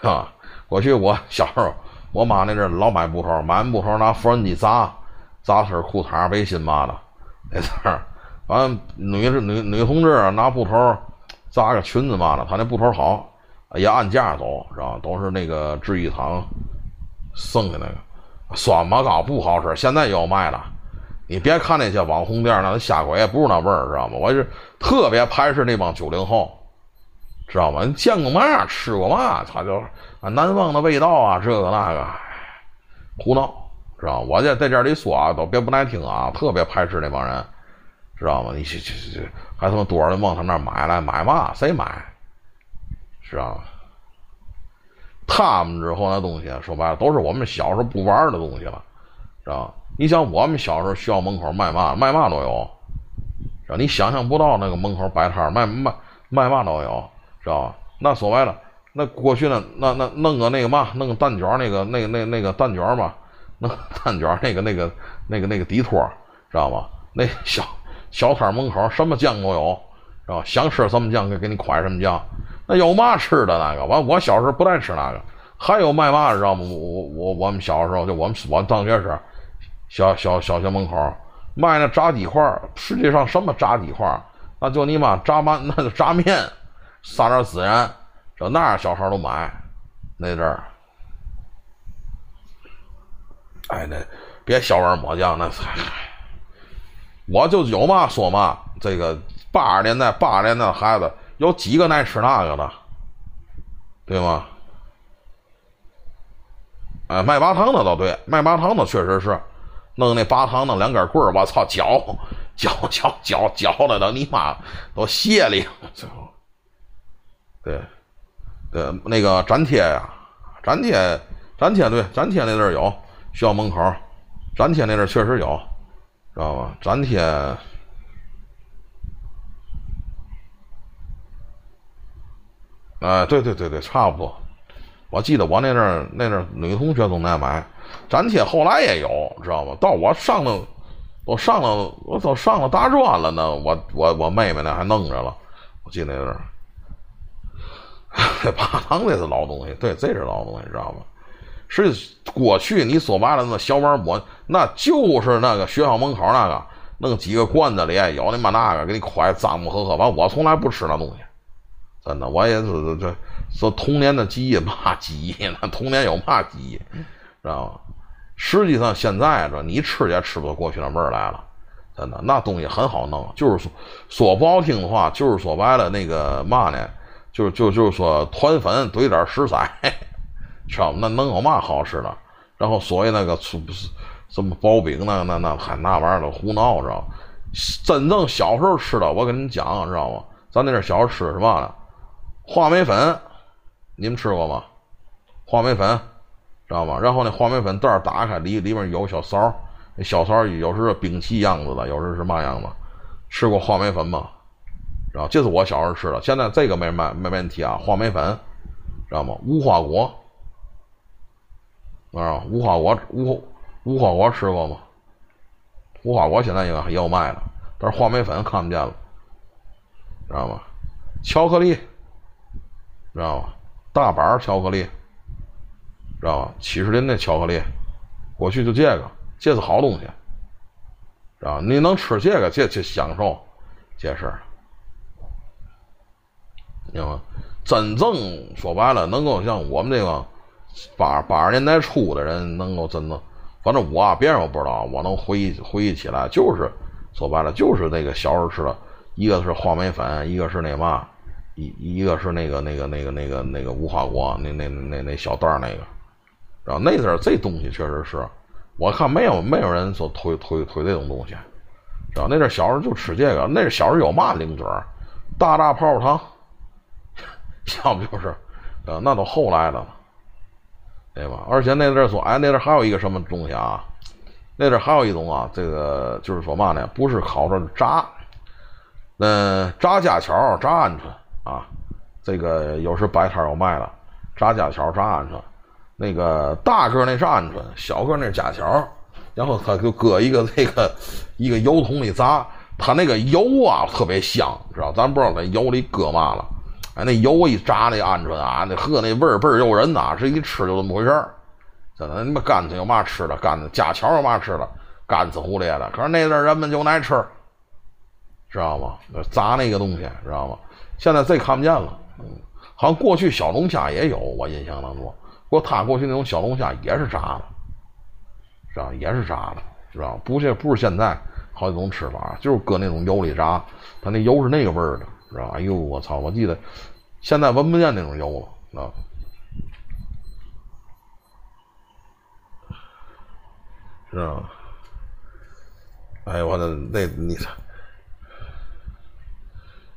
啊，过去我小时候，我妈那阵老买布头，买完布头拿缝纫机扎，扎身裤衩背心嘛的，那阵儿，反正女女女同志拿布头。扎个裙子嘛的，她那布头好，也按价走，是吧？都是那个制衣厂剩的那个酸麻膏不好使，现在也有卖的。你别看那些网红店，那瞎鬼也，不是那味儿，知道吗？我是特别排斥那帮九零后，知道吗？见过嘛？吃过嘛？他就啊，难忘的味道啊，这个那个，胡闹，知道吗？我这在这里说啊，都别不耐听啊，特别排斥那帮人。知道吗？你去去去还他妈多少人往他那儿买来买嘛？谁买？知道吗？他们之后那东西说白了都是我们小时候不玩的东西了，知道吗？你想我们小时候学校门口卖嘛卖嘛都有，是吧？你想象不到那个门口摆摊卖卖卖嘛都有，知道吧？那说白了，那过去那那那弄个那个嘛，弄个蛋卷那个那个那那个蛋卷嘛，弄 蛋卷那个那个那个那个底托，知道吗？那小。小摊门口什么酱都有，是吧？想吃什么酱，给给你蒯什么酱。那有嘛吃的那个？完，我小时候不爱吃那个。还有卖嘛，知道吗？我我我我们小时候就我们我上学时，小小小学门口卖那炸鸡块实际上什么炸鸡块那就你妈炸馒，那就炸面，撒点孜然，这那样小孩都买。那阵儿，哎，那别小玩抹酱，那我就有嘛说嘛。这个八十年代、八十年代的孩子有几个爱吃那个的，对吗？哎，卖拔糖的倒对，卖拔糖的确实是，弄那拔糖弄两根棍儿，我操，搅搅搅搅搅的，都你妈都泄了，最后，对，对，那个粘贴呀，粘贴，粘贴，对，粘贴那阵儿有，学校门口，粘贴那阵儿确实有，知道吧？粘贴。哎，对对对对，差不多。我记得我那阵儿那阵儿女同学总爱买粘贴，后来也有，知道吗？到我上了，我上了，我都上了大专了呢。我我我妹妹呢还弄着了。我记得那阵儿，拔糖这是老东西，对，这是老东西，知道吗？是过去你说白了，那小碗馍，那就是那个学校门口那个弄几个罐子里有那么那个，给你蒯脏不呵呵。完，我从来不吃那东西。真的，我也是这说童年的记忆，嘛 记忆？那童年有嘛记忆？知道吗？实际上现在这你吃也吃不到过去那味儿来了。真的，那东西很好弄，就是说说不好听的话，就是说白了那个嘛呢？就就就是说团粉兑点食材，知道吗？那能有嘛好吃的？然后所谓那个出什么薄饼，那那那还那玩意儿都胡闹，知道吗？真正小时候吃的，我跟你讲，知道吗？咱那阵小时候吃什么呢？话梅粉，你们吃过吗？话梅粉，知道吗？然后那话梅粉袋打开，里里面有小勺那小勺有时兵器样子的，有时是嘛样子？吃过话梅粉吗？知道？这是我小时候吃的。现在这个没没没问题啊。话梅粉，知道吗？无花果，啊，无花果无无花果吃过吗？无花果现在应该也有卖的，但是话梅粉看不见了，知道吗？巧克力。知道吗？大板巧克力，知道吧？七十林的巧克力，过去就这个，这是好东西，知道吧你能吃这个，这这享受，这是，你知道吗，真正说白了，能够像我们这个八八十年代初的人，能够真的，反正我啊别人我不知道，我能回忆回忆起来，就是说白了，就是那个小时候吃的，一个是话梅粉，一个是那嘛。一一个是那个那个那个那个那个无花果，那那那那小袋那个，然后那阵儿这东西确实是，我看没有没有人说推推推这种东西，然后那阵儿小时候就吃这个，那阵小时候有嘛零嘴儿，大大泡泡糖，要不就是，呃，那都后来的了，对吧？而且那阵儿说，哎，那阵儿还有一个什么东西啊？那阵儿还有一种啊，这个就是说嘛呢？不是烤着炸，嗯，炸家巧，炸鹌鹑。啊，这个有时摆摊有卖的，炸家巧、炸鹌鹑，那个大个那是鹌鹑，小个那是家巧，然后他就搁一个这个一个油桶里炸，他那个油啊特别香，知道？咱不知道那油里搁嘛了，哎，那油一炸那鹌鹑啊，那喝那味儿倍儿诱人呐，这一吃就这么回事儿。真的，你们干子有嘛吃的？干子家巧有嘛吃的？干子胡咧的。可是那阵人们就爱吃，知道吗？炸那个东西，知道吗？现在这看不见了，嗯，好像过去小龙虾也有，我印象当中，不过他过去那种小龙虾也是炸的，是吧？也是炸的，知道不是不是现在好几种吃法，就是搁那种油里炸，它那油是那个味儿的，知道吧？哎呦，我操！我记得现在闻不见那种油了，啊，是吧？哎，我的那你。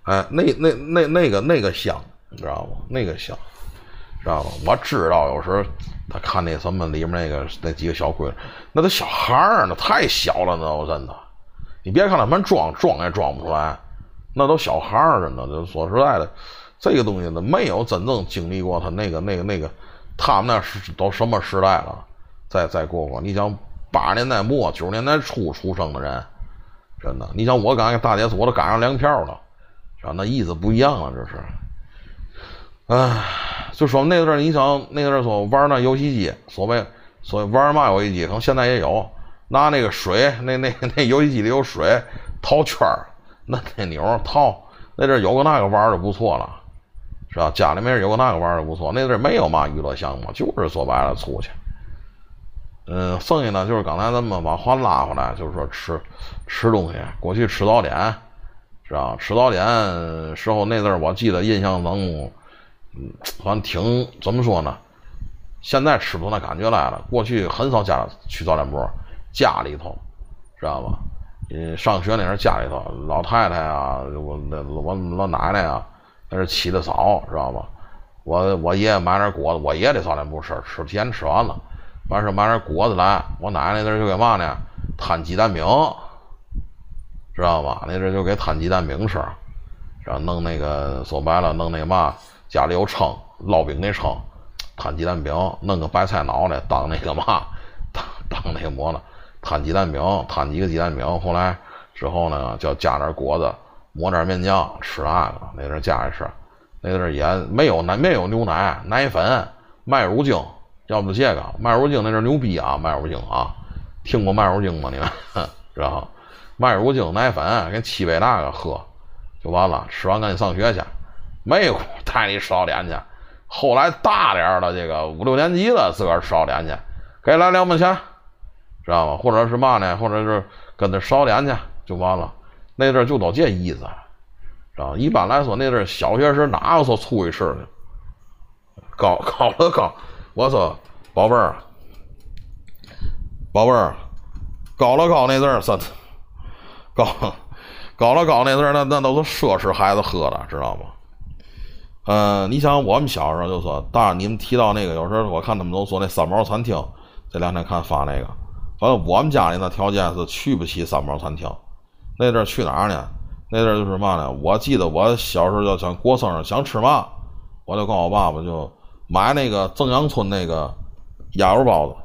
哎，那那那那个那个香，你知道吗？那个香，知道吗？我知道，有时候他看那什么里面那个那几个小鬼，那都小孩儿，那太小了，那我真的。你别看他们装装也装不出来，那都小孩儿真的。就说实在的，这个东西呢，没有真正经历过他那个那个那个，他们那是都什么时代了？再再过过，你想八十年代末九十年代初出生的人，真的，你想我赶上大姐我都赶上粮票了。啊，那意思不一样了，这是，唉，就说那阵儿，你想那阵儿说玩那游戏机，所谓所谓玩嘛游戏机，可能现在也有，拿那个水，那那那游戏机里有水，套圈儿，那那钮套，那阵儿有个那个玩儿的不错了，是吧？家里面有个那个玩儿的不错，那阵儿没有嘛娱乐项目，就是说白了出去，嗯，剩下呢就是刚才咱们把话拉回来，就是说吃吃东西。过去吃早点，吧？吃早点时候那阵儿，我记得印象当中，嗯，反正挺怎么说呢？现在吃不出那感觉来了。过去很少家去早点铺，家里头，知道吧？嗯，上学那阵儿家里头，老太太啊，我那我老奶奶啊，那是起的早，知道吧？我我爷爷买点果子，我爷爷的早点铺吃，吃提前吃完了。完事买点果子来，我奶奶那阵就给嘛呢？摊鸡蛋饼，知道吧？那阵就给摊鸡蛋饼吃，然后弄那个说白了，弄那个嘛，家里有秤，烙饼那秤，摊鸡蛋饼，弄个白菜脑袋当那个嘛，当当那个馍呢，摊鸡蛋饼，摊几个鸡蛋饼，后来之后呢，就加点果子，抹点面酱，吃那个。那阵家里吃，那阵也没有奶，没有牛奶，奶粉，麦乳精。要不这个麦乳精那阵牛逼啊，麦乳精啊，听过麦乳精吗？你们 知道？麦乳精奶粉给沏杯那个喝，就完了。吃完赶紧上学去，没有带你烧点去。后来大点了，这个五六年级了，自个儿吃早点去，给来两毛钱，知道吗？或者是嘛呢？或者是跟着烧点去，就完了。那阵就都这意思，知道一般来说，那阵小学时哪有说出去吃的？高高了高。我说，宝贝儿，宝贝儿，高乐高那阵儿是高高 了高那阵儿，那那都是奢侈孩子喝的，知道吗？嗯，你想我们小时候就说，当然你们提到那个，有时候我看他们都说那三毛餐厅，这两天看发那个，反正我们家里那条件是去不起三毛餐厅。那阵儿去哪儿呢？那阵儿就是嘛呢？我记得我小时候要想过生日想吃嘛，我就跟我爸爸就。买那个正阳村那个鸭油包子，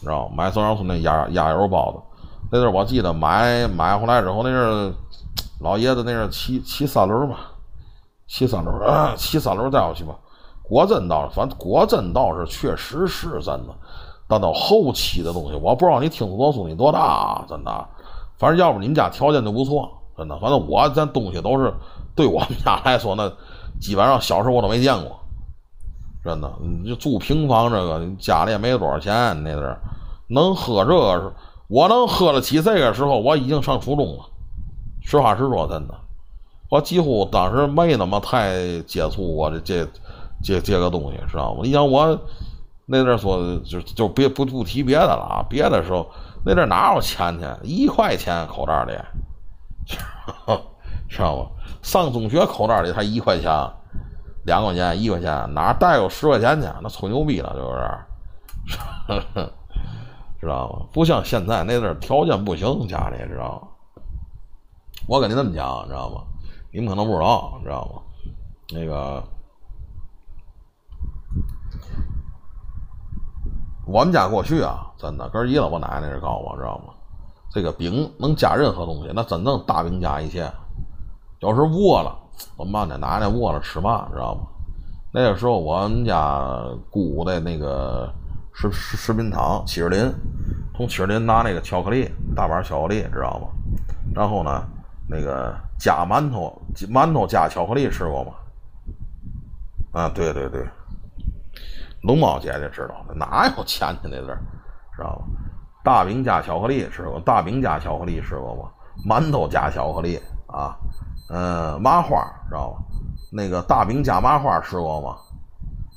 知道吗？买正阳村那鸭鸭油包子，那阵儿我记得买买回来之后，那阵儿老爷子那阵骑骑三轮嘛，骑三轮啊，骑三轮带我去吧。果真倒是，反正果真倒是确实是真的。但到后期的东西，我不知道你听多书你多大，真的。反正要不你们家条件就不错，真的。反正我这东西都是对我们家来说，那基本上小时候我都没见过。真的，你就住平房，这个家里也没多少钱，那阵儿能喝这个，我能喝得起这个时候，我已经上初中了。实话实说，真的，我几乎当时没怎么太接触过这这这这个东西，知道吗？你想我那阵说，就就别不不提别的了啊，别的时候那阵哪有钱去？一块钱口袋里，知道吗？上中学口袋里才一块钱。两块钱、一块钱，哪带有十块钱去？那吹牛逼了，就是，知道吗？不像现在那阵儿条件不行，家里知道吗？我跟你这么讲，知道吗？你们可能不知道，知道吗？那个，我们家过去啊，真的根儿一老，我奶奶是告诉我，知道吗？这个饼能加任何东西，那真正大饼加一切，要是饿了。我妈呢？奶奶饿了吃嘛，知道吗？那个时候我们家姑姑在那个食食食品厂七十林，从七十林拿那个巧克力大板巧克力，知道吗？然后呢，那个加馒头，馒头加巧克力吃过吗？啊，对对对，龙猫姐姐知道，哪有钱去那阵儿，知道吗？大饼加巧克力吃过，大饼加巧克力吃过吗？馒头加巧克力啊。嗯，麻花知道吗？那个大饼加麻花吃过吗？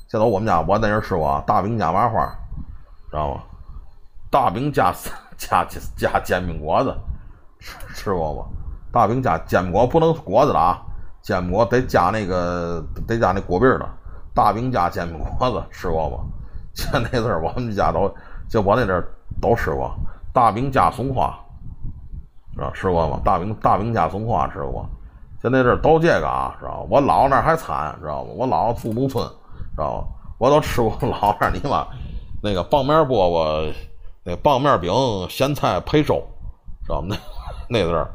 现在我们家我在那吃过啊，大饼加麻花，知道吗？大饼加 加加煎饼果子吃吃过吗？大饼加煎饼果不能果子了啊，煎饼果得加那个得加那果篦的。大饼加煎饼果子吃过吗？就那阵儿我们家都就我那阵儿都吃过。大饼加松花，知道吃过吗？大饼大饼加松花吃过。就那阵儿都这个啊，知道吧？我姥那还惨，知道吧？我姥住农村，知道吧？我都吃过姥那你妈那个棒面饽饽，那棒面饼、咸菜配粥，知道吗？那那阵儿，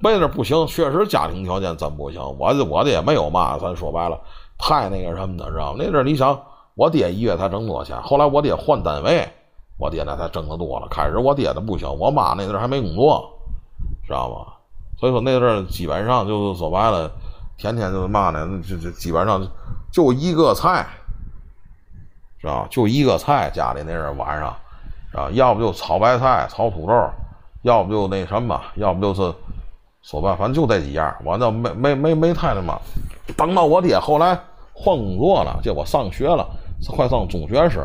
那阵儿不行，确实家庭条件真不行。我我的也没有嘛，咱说白了，太那个什么的，知道吗？那阵儿你想，我爹一月才挣多少钱？后来我爹换单位，我爹那才挣得多了。开始我爹的不行，我妈那阵儿还没工作，知道吗？所以说那阵儿基本上就是说白了，天天就是嘛呢，就就基本上就一个菜，啊？就一个菜，家里那阵晚上啊，要不就炒白菜、炒土豆，要不就那什么，要不就是说白，反正就这几样。我那没没没没太他妈。等到我爹后来换工作了，就我上学了，快上中学时，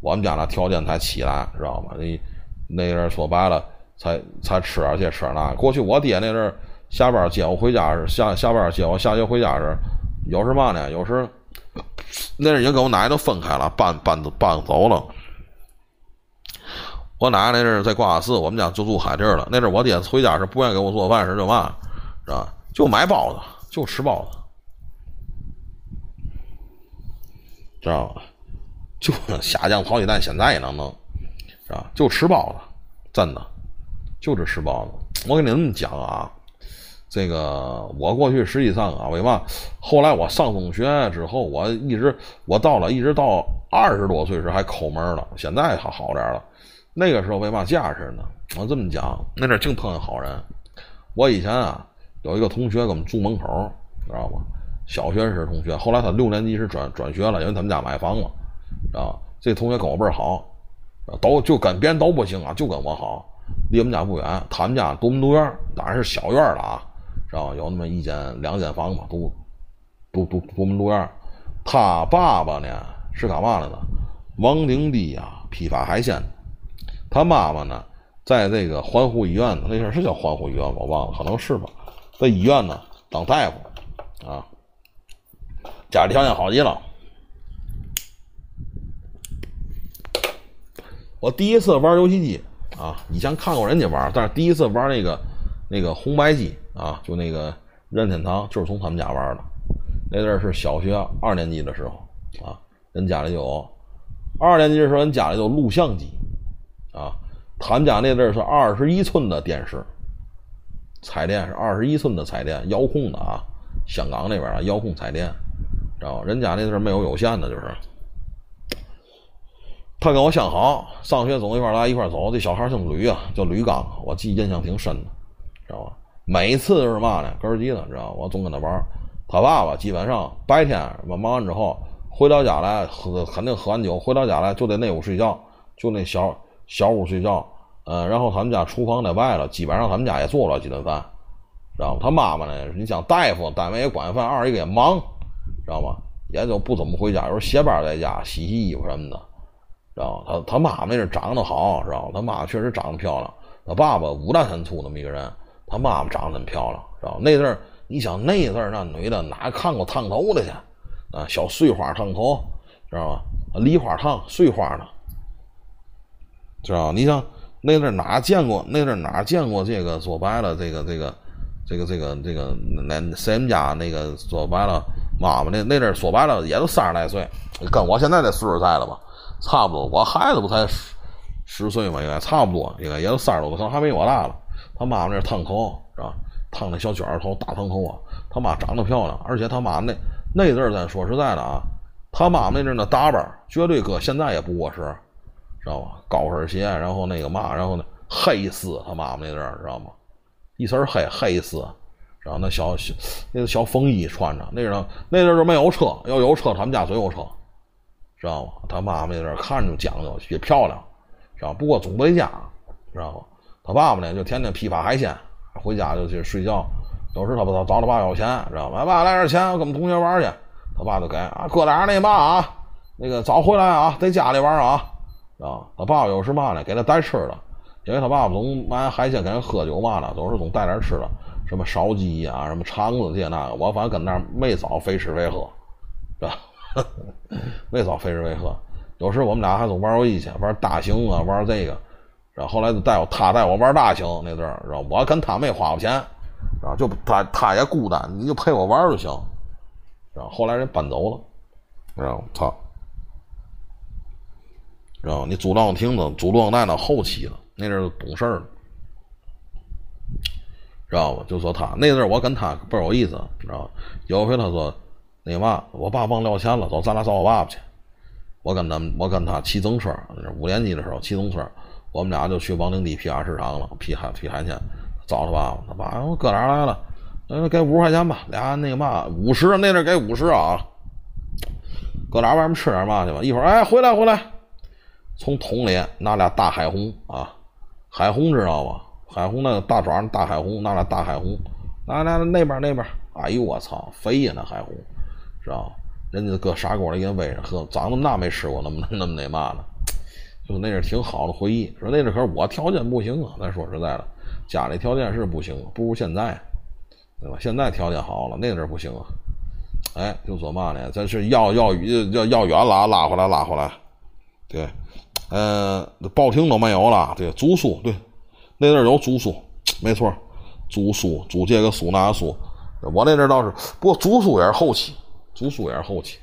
我们家那条件才起来，知道吗？那那阵说白了，才才吃点这吃点那。过去我爹那阵下班接我回家时，下下班接我下学回家时，有时嘛呢？有时 那阵已经跟我奶奶都分开了，搬搬搬走了。我奶奶那阵在瓜市，我们家就住海地了。那阵我爹回家时不愿意给我做饭时，就嘛，是吧？就买包子，就吃包子。知道吧？就虾酱炒鸡蛋，现在也能弄，是吧？就吃包子，真的，就是吃包子。我跟你们讲啊，这个我过去实际上啊，为嘛？后来我上中学之后，我一直我到了一直到二十多岁时还抠门了，现在还好点了。那个时候为嘛架势呢？我这么讲，那阵净碰见好人。我以前啊有一个同学跟我们住门口，知道吗？小学时同学，后来他六年级时转转学了，因为他们家买房了，知道吧？这同学跟我倍儿好，都就跟别人都不行啊，就跟我好。离我们家不远，他们家独门独院，当然是小院了啊，知道吧？有那么一间两间房吧，独独独独门独院。他爸爸呢是干嘛的呢？王丁地啊，批发海鲜。他妈妈呢，在这个环湖医院，那阵儿是叫环湖医院我忘了，可能是吧，在医院呢当大夫啊。家里条件好极了。我第一次玩游戏机啊，以前看过人家玩，但是第一次玩那个那个红白机啊，就那个任天堂，就是从他们家玩的。那阵是小学二年级的时候啊，人家里有二年级的时候，人家里有录像机啊。他们家那阵是二十一寸的电视，彩电是二十一寸的彩电，遥控的啊，香港那边啊，遥控彩电。知道吧？人家那阵没有有线的，就是。他跟我相好，上学总一块来一块走。这小孩姓吕啊，叫吕刚，我记印象挺深的，知道吧？每次都是嘛呢？哥儿几的，知道我总跟他玩。他爸爸基本上白天忙完之后回到家来，喝肯定喝完酒，回到家来就在那屋睡觉，就那小小屋睡觉。嗯，然后他们家厨房在外头，基本上他们家也做不了几顿饭，知道吗？他妈妈呢？你像大夫，单位也管饭，二一个也忙。知道吗？也就不怎么回家，有时候歇班在家洗洗衣服什么的。知道他他妈妈那是长得好，知道吗？他妈确实长得漂亮。他爸爸五大三粗那么一个人，他妈妈长得真漂亮，知道吧那阵儿，你想那阵儿那女的哪看过烫头的去？啊，小碎花烫头，知道吗？梨花烫碎花的，知道吧你想那阵儿哪见过？那阵儿哪见过这个？说白了，这个这个这个这个这个那谁们家那个说白了。妈妈那那阵儿说白了也都三十来岁，跟我现在这岁数在了吧，差不多。我孩子不才十十岁嘛，应该差不多，应该也都三十多，可能还没我大了。他妈妈那烫头是吧？烫那小卷儿头、大烫头啊。他妈长得漂亮，而且他妈那那阵儿咱说实在的啊，他妈妈那阵儿的打扮绝对搁现在也不过时，知道吧？高跟鞋，然后那个嘛，然后呢黑丝，他妈妈那阵儿知道吗？一身黑黑丝。然后那小小那个小风衣穿着，那阵那阵就没有车，要有车他们家总有车，知道吗？他妈妈那阵看着讲究也漂亮，知道不过总回家，知道吗？他爸爸呢就天天批发海鲜，回家就去睡觉。有时他爸找他爸要钱，知道吗？爸来点钱，我跟我们同学玩去。他爸就给啊，搁点那嘛啊，那个早回来啊，在家里玩啊，啊。他爸爸有时嘛呢，给他带吃的，因为他爸爸总买海鲜给人喝酒嘛呢，总是总带点吃的。什么烧鸡呀，什么肠子这那个，我反正跟那儿没早非吃非喝，是吧？没早非吃非喝。有时我们俩还总玩游戏去，玩大型啊，玩这个。然后后来就带我他带我玩大型那阵儿，然后我跟他没花过钱，然后就他他也孤单，你就陪我玩就行。然后后来人搬走了，然后操，然后你租浪亭子，租录像带到后期了，那阵儿懂事儿了。知道吧？就说他那阵儿，我跟他倍儿有意思，知道吧？有回他说那嘛，我爸忘撂钱了，走，咱俩找我爸爸去。我跟他，我跟他骑自行车，五年级的时候骑自行车，我们俩就去王定地批发市场了，批海批海鲜，找他爸爸。他爸，我哥俩来了，嗯，给五十块钱吧，俩那个嘛，五十那阵给五十啊。哥俩外面吃点嘛去吧，一会儿哎，回来回来，从桶里拿俩大海虹啊，海虹知道吧？海虹那个大爪大海虹，拿俩大海虹，拿拿那边那边，哎呦我操，肥呀那海虹，知道吧？人家搁砂锅里给煨着，喝，长那么大没吃过那么那么那嘛的，就那是挺好的回忆。说那阵可是我条件不行啊，咱说实在的，家里条件是不行，不如现在，对吧？现在条件好了，那阵不行啊。哎，就说嘛呢？咱是要要要要远了，拉回来拉回来。对，呃，报亭都没有了。对，租书对，那阵有租书，没错，租书租这个书那个书。我那阵倒是，不过租书也是后期。租书也是后期，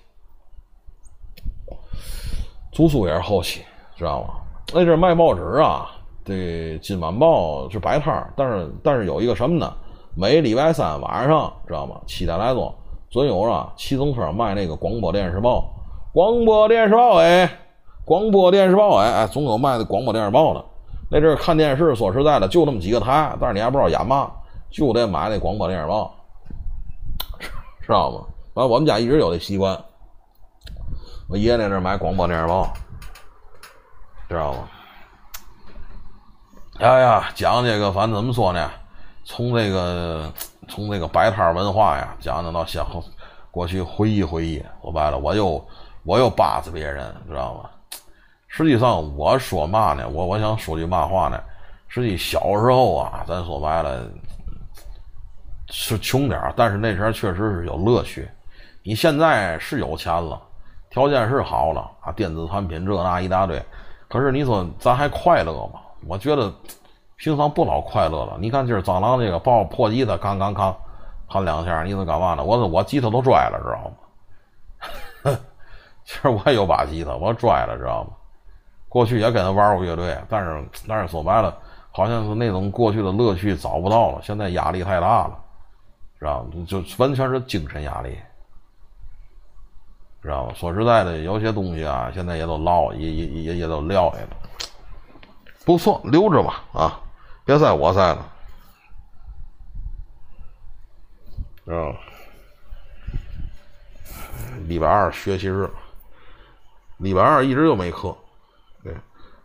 租书也是后期，知道吗？那阵卖报纸啊，这《今晚报》是摆摊儿，但是但是有一个什么呢？每礼拜三晚上，知道吗？七点来钟，总有啊骑自行车卖那个广播电视报，广播电视报哎，广播电视报哎哎，总有卖的广播电视报的。那阵看电视，说实在的，就那么几个台，但是你还不知道演嘛，就得买那广播电视报，知道吗？完，我们家一直有这习惯。我爷爷那阵买广播电视报，知道吗？哎呀，讲这个，反正怎么说呢？从这个，从这个摆摊文化呀，讲讲到想过去回忆回忆。说白了，我又我又巴着别人，知道吗？实际上，我说嘛呢？我我想说句嘛话呢？实际小时候啊，咱说白了是穷点但是那时候确实是有乐趣。你现在是有钱了，条件是好了啊，电子产品这那一大堆，可是你说咱还快乐吗？我觉得平常不老快乐了。你看今儿蟑螂这个抱破吉他，刚刚刚弹两下，你说干嘛呢？我说我吉他都拽了，知道吗？其实我也有把吉他，我拽了，知道吗？过去也跟他玩过乐队，但是但是说白了，好像是那种过去的乐趣找不到了。现在压力太大了，知道吗？就完全是精神压力。知道吧？说实在的，有些东西啊，现在也都老，也也也也都撂下了。不错，留着吧，啊，别在我在了，知道礼拜二学习日，礼拜二一直就没课，对，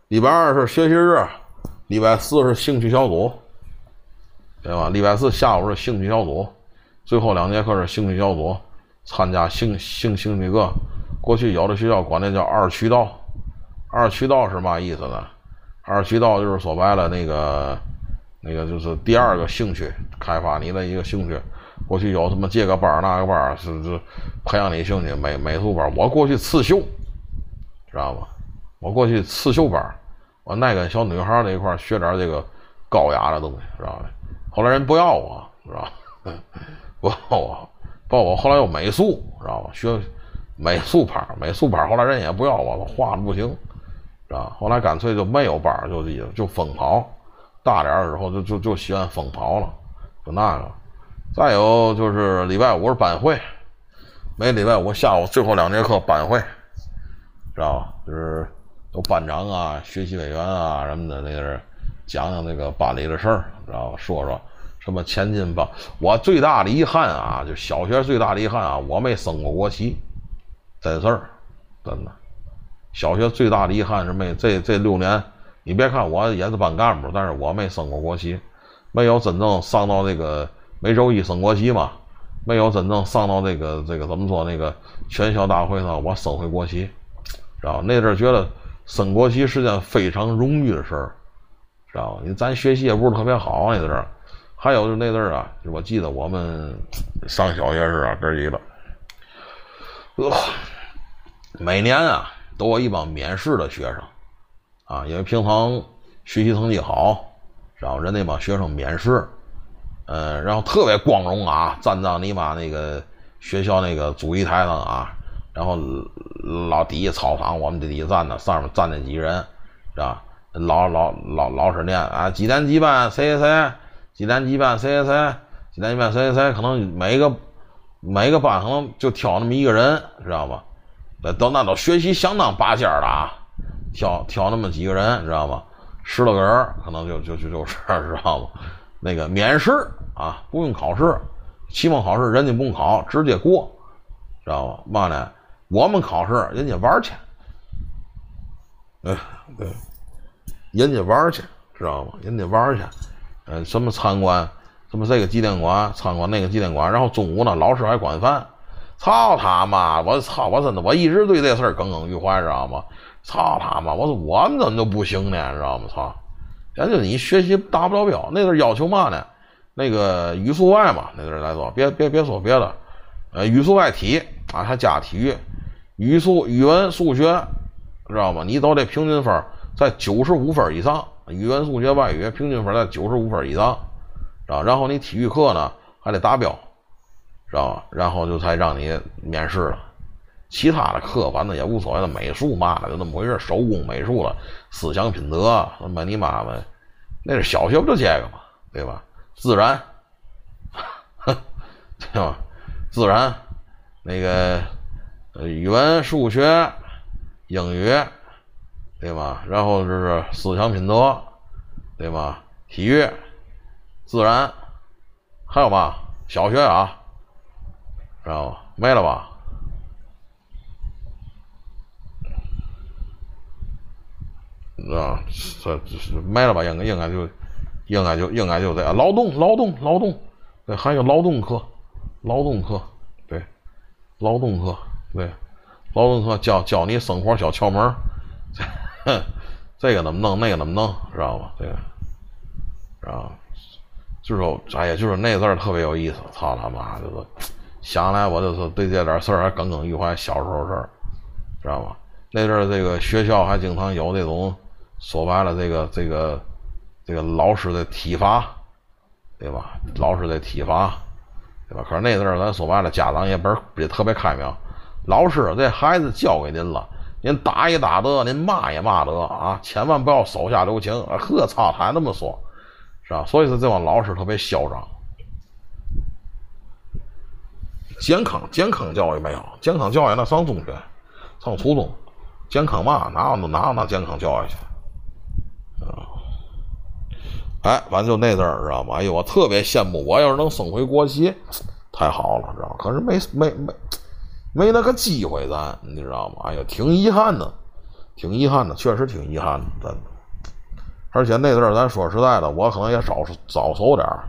礼拜二是学习日，礼拜四是兴趣小组，对吧？礼拜四下午是兴趣小组，最后两节课是兴趣小组。参加兴兴兴趣课，过去有的学校管那叫二渠道。二渠道是嘛意思呢？二渠道就是说白了，那个那个就是第二个兴趣，开发你的一个兴趣。过去有什么这个班那个班是是培养你兴趣，美美术班。我过去刺绣，知道吗？我过去刺绣班，我爱跟小女孩那一块学点这个高雅的东西，知道吧？后来人不要我，知道吧？不要我。包括后来又美术，知道吧？学美术班，美术班后来人也不要我了，画的不行，知道吧后来干脆就没有班，就就疯跑。大点儿之后就就就喜欢疯跑了，就那个。再有就是礼拜五是班会，每礼拜五下午最后两节课班会，知道吧？就是有班长啊、学习委员啊什么的，那个讲讲那个班里的事儿，知道吧？说说。什么前进吧？我最大的遗憾啊，就小学最大的遗憾啊，我没升过国旗，真事儿真的。小学最大的遗憾是没这这六年，你别看我也是班干部，但是我没升过国旗，没有真正上到这个每周一升国旗嘛，没有真正上到这个这个怎么说那个全校大会上我升回国旗，知道那阵觉得升国旗是件非常荣誉的事儿，知道吧？你咱学习也不是特别好那阵儿。还有就那阵儿啊，我记得我们上小学时啊，哥几个，呃，每年啊都有一帮免试的学生，啊，因为平常学习成绩好，然后人那帮学生免试，嗯，然后特别光荣啊，站在你妈那个学校那个主席台上啊，然后老底下操场，我们这底下站的，上面站那几人，是吧？老老老老师念啊，几年几班谁谁谁。几年级班谁谁谁，几年级班谁谁谁，可能每一个每个班可能就挑那么一个人，知道吧？那都那都学习相当拔尖的啊，挑挑那么几个人，知道吗？十来个人，可能就就就就是 知道吗？那个免试啊，不用考试，期末考试人家不用考，直接过，知道吧？嘛呢？我们考试人家玩去，哎，对，人家玩去，知道吗？人家玩去，嗯，什么参观，什么这个纪念馆，参观那个纪念馆，然后中午呢，老师还管饭。操他妈！我操！我真的，我一直对这事儿耿耿于怀，知道吗？操他妈！我说我们怎么就不行呢？知道吗？操！人就你学习达不了标，那阵要求嘛呢？那个语数外嘛，那阵来说，别别别说别的，呃，语数外体啊，还加体育，语数语文数学，知道吗？你都得平均分在九十五分以上，语文数学外语平均分在九十五分以上，知道？然后你体育课呢还得达标，知道吧？然后就才让你面试了。其他的课反正也无所谓的，美术嘛的就那么回事，手工美术了，思想品德，他妈你妈妈，那是小学不就这个嘛，对吧？自然，对吧？自然，那个语文、数学、英语，对吧？然后就是思想品德，对吧？体育、自然，还有嘛？小学啊，知道吧？没了吧？啊，这这是没了吧？应该应该就，应该就应该就这样。劳动劳动劳动，对，还有劳动课，劳动课，对，劳动课，对，劳动课教教你生活小窍门儿，哼 这个怎么弄，那个怎么弄，知道吗？这个，然后，就是说，哎呀，就是那阵儿特别有意思。操他妈，就是想来我就是对这点事儿还耿耿于怀，小时候事儿，知道吗？那阵儿这个学校还经常有那种。说白了，这个这个这个老师的体罚，对吧？老师的体罚，对吧？可是那阵儿咱说白了，家长也不是也特别开明。老师，这孩子交给您了，您打也打得，您骂也骂得啊，千万不要手下留情。呵，操，他还那么说，是吧？所以说这帮老师特别嚣张。健康健康教育没有，健康教育那上中学，上初中，健康嘛，哪有哪有那健康教育去？啊，哎，反正就那阵儿，知道吗？哎呦，我特别羡慕，我要是能升回国旗，太好了，知道吗？可是没没没没那个机会，咱你知道吗？哎呀，挺遗憾的，挺遗憾的，确实挺遗憾的，真的。而且那阵儿，咱说实在的，我可能也早早熟点儿，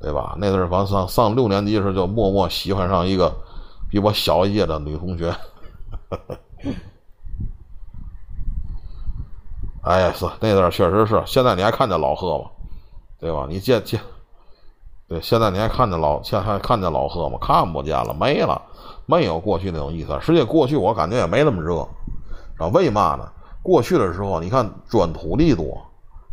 对吧？那阵儿，反正上上六年级时就默默喜欢上一个比我小一届的女同学。哎呀，是那阵儿确实是。现在你还看见老贺吗？对吧？你见见，对，现在你还看见老，现在还看见老贺吗？看不见了，没了，没有过去那种意思。实际过去我感觉也没那么热，知道为嘛呢？过去的时候，你看钻土地多，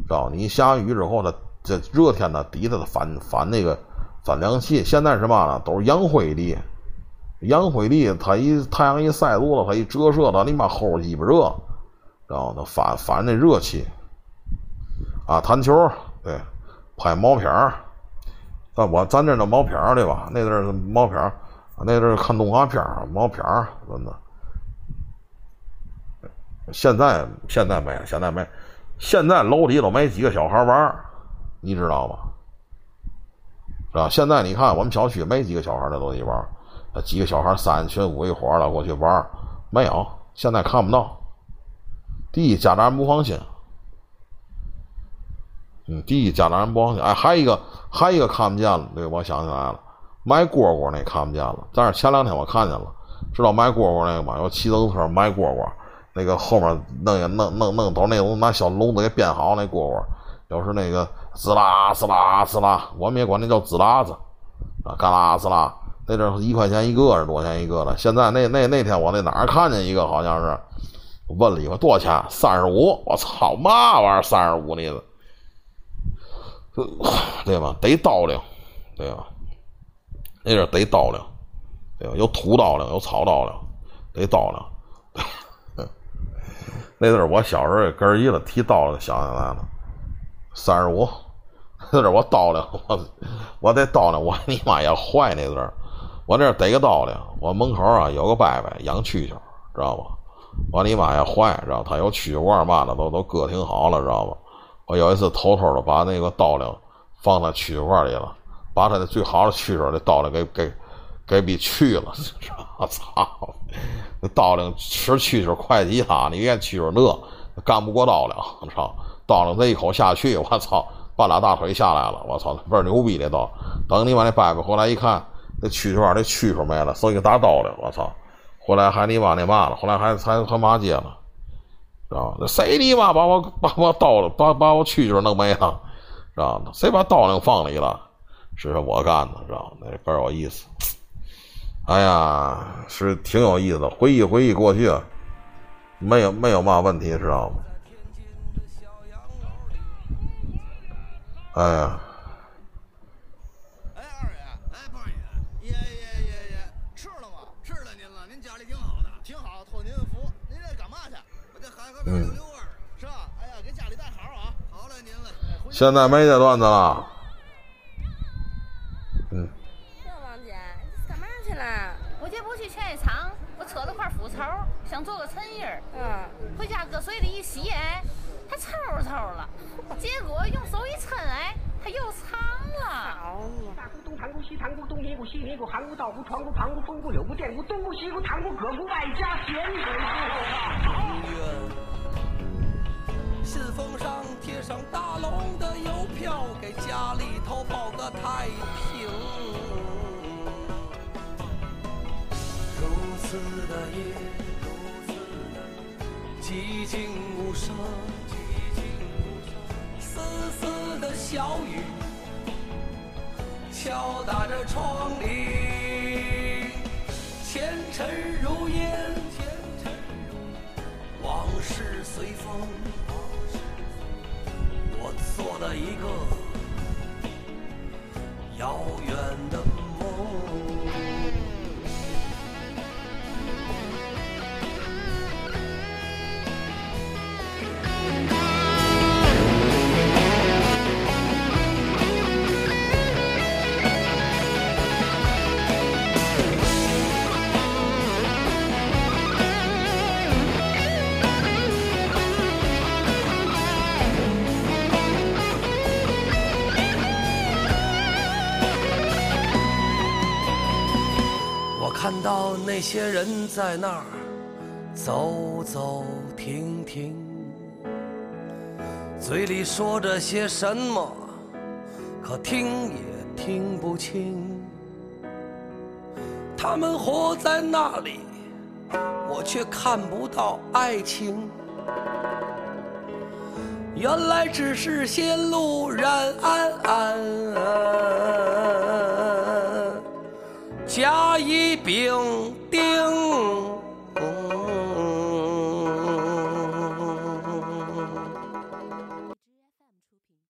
知道你下雨之后，它这热天呢，底下的反反那个反凉气。现在是嘛呢？都是洋灰地，洋灰地，它一太阳一晒多了，它一折射到你妈后鸡巴热。然后呢，反反那热气，啊，弹球，对，拍毛片儿，但我咱这那毛片儿对吧？那阵儿毛片儿，那阵儿看动画片儿，毛片儿真的。现在现在没，现在没，现在楼里都没几个小孩玩儿，你知道吗？是吧？现在你看我们小区没几个小孩在楼里玩儿，几个小孩三群五一伙的过去玩儿，没有，现在看不到。第一，家长不放心。嗯，第一，家长不放心。哎，还一个，还一个看不见了。对，我想起来了，卖蝈蝈那看不见了。但是前两天我看见了，知道卖蝈蝈那个吗？有骑自行车卖蝈蝈，那个后面弄也弄弄弄都那种拿小笼子给编好那蝈蝈，要是那个滋啦滋啦滋啦，我们也管那叫滋啦子啊，嘎啦滋啦。那阵一块钱一个是多少钱一个的？现在那那那天我那哪儿看见一个，好像是。问了一个多少钱？三十五。我操，嘛玩意儿？三十五呢？对吧？得刀量，对吧？那阵得刀量，对吧？有土刀量，有草刀量，得刀量。那阵我小时候也根儿一了，提刀量想起来了，三十五。那阵我刀量，我我得刀量，我你妈也坏那阵我那逮个刀量，我门口啊有个伯伯养蛐蛐，知道吧？我你妈也坏，知道他有蛐蛐罐嘛的都都搁挺好了，知道吧？我有一次偷偷的把那个刀量放在蛐蛐罐里了，把他的最好的蛐蛐的刀量给给给给去了，我操！那刀量吃蛐蛐快极他，你看蛐蛐儿乐，干不过刀梁，操！刀梁这一口下去，我操，半拉大腿下来了，我操，倍儿牛逼的刀。等你把那掰掰回来一看，那蛐蛐儿那蛐蛐儿没了，剩一个大刀了，我操！回来还你妈那嘛了，后来还还还骂街了，知道？谁你妈把我把我刀了，把把我蛐蛐儿弄没了，知道吗？谁把刀梁放里了？是我干的，知道吗？那倍儿有意思。哎呀，是挺有意思的，回忆回忆过去，没有没有嘛问题，知道吗？哎呀，哎，二爷，哎，胖爷，爷爷爷爷，吃了吗？吃了您了，您家里挺好的，挺好，托您福。您这干嘛去？我这海河边溜溜弯儿，是吧？哎呀，给家里带好啊。好嘞，您嘞。现在没这段子了。嗯，这王姐，你是干嘛去了？我这不去劝业场，我扯了块腐绸，想做个衬衣儿，嗯，回家搁水里一洗，哎，它抽抽了。结果用手一抻，哎，它又长了。好嘛，大鼓东堂鼓西堂鼓东尼鼓西尼鼓韩鼓道鼓床鼓旁鼓风鼓柳鼓电鼓东鼓西鼓堂鼓葛鼓外加弦鼓。信封上贴上大龙的邮票，给家里头报个太平。如此的夜，寂静无声，丝丝的小雨敲打着窗棂，前尘如烟，往事随风。我做了一个遥远的梦。到那些人在那儿走走停停，嘴里说着些什么，可听也听不清。他们活在那里，我却看不到爱情。原来只是些路然安安。甲乙丙丁。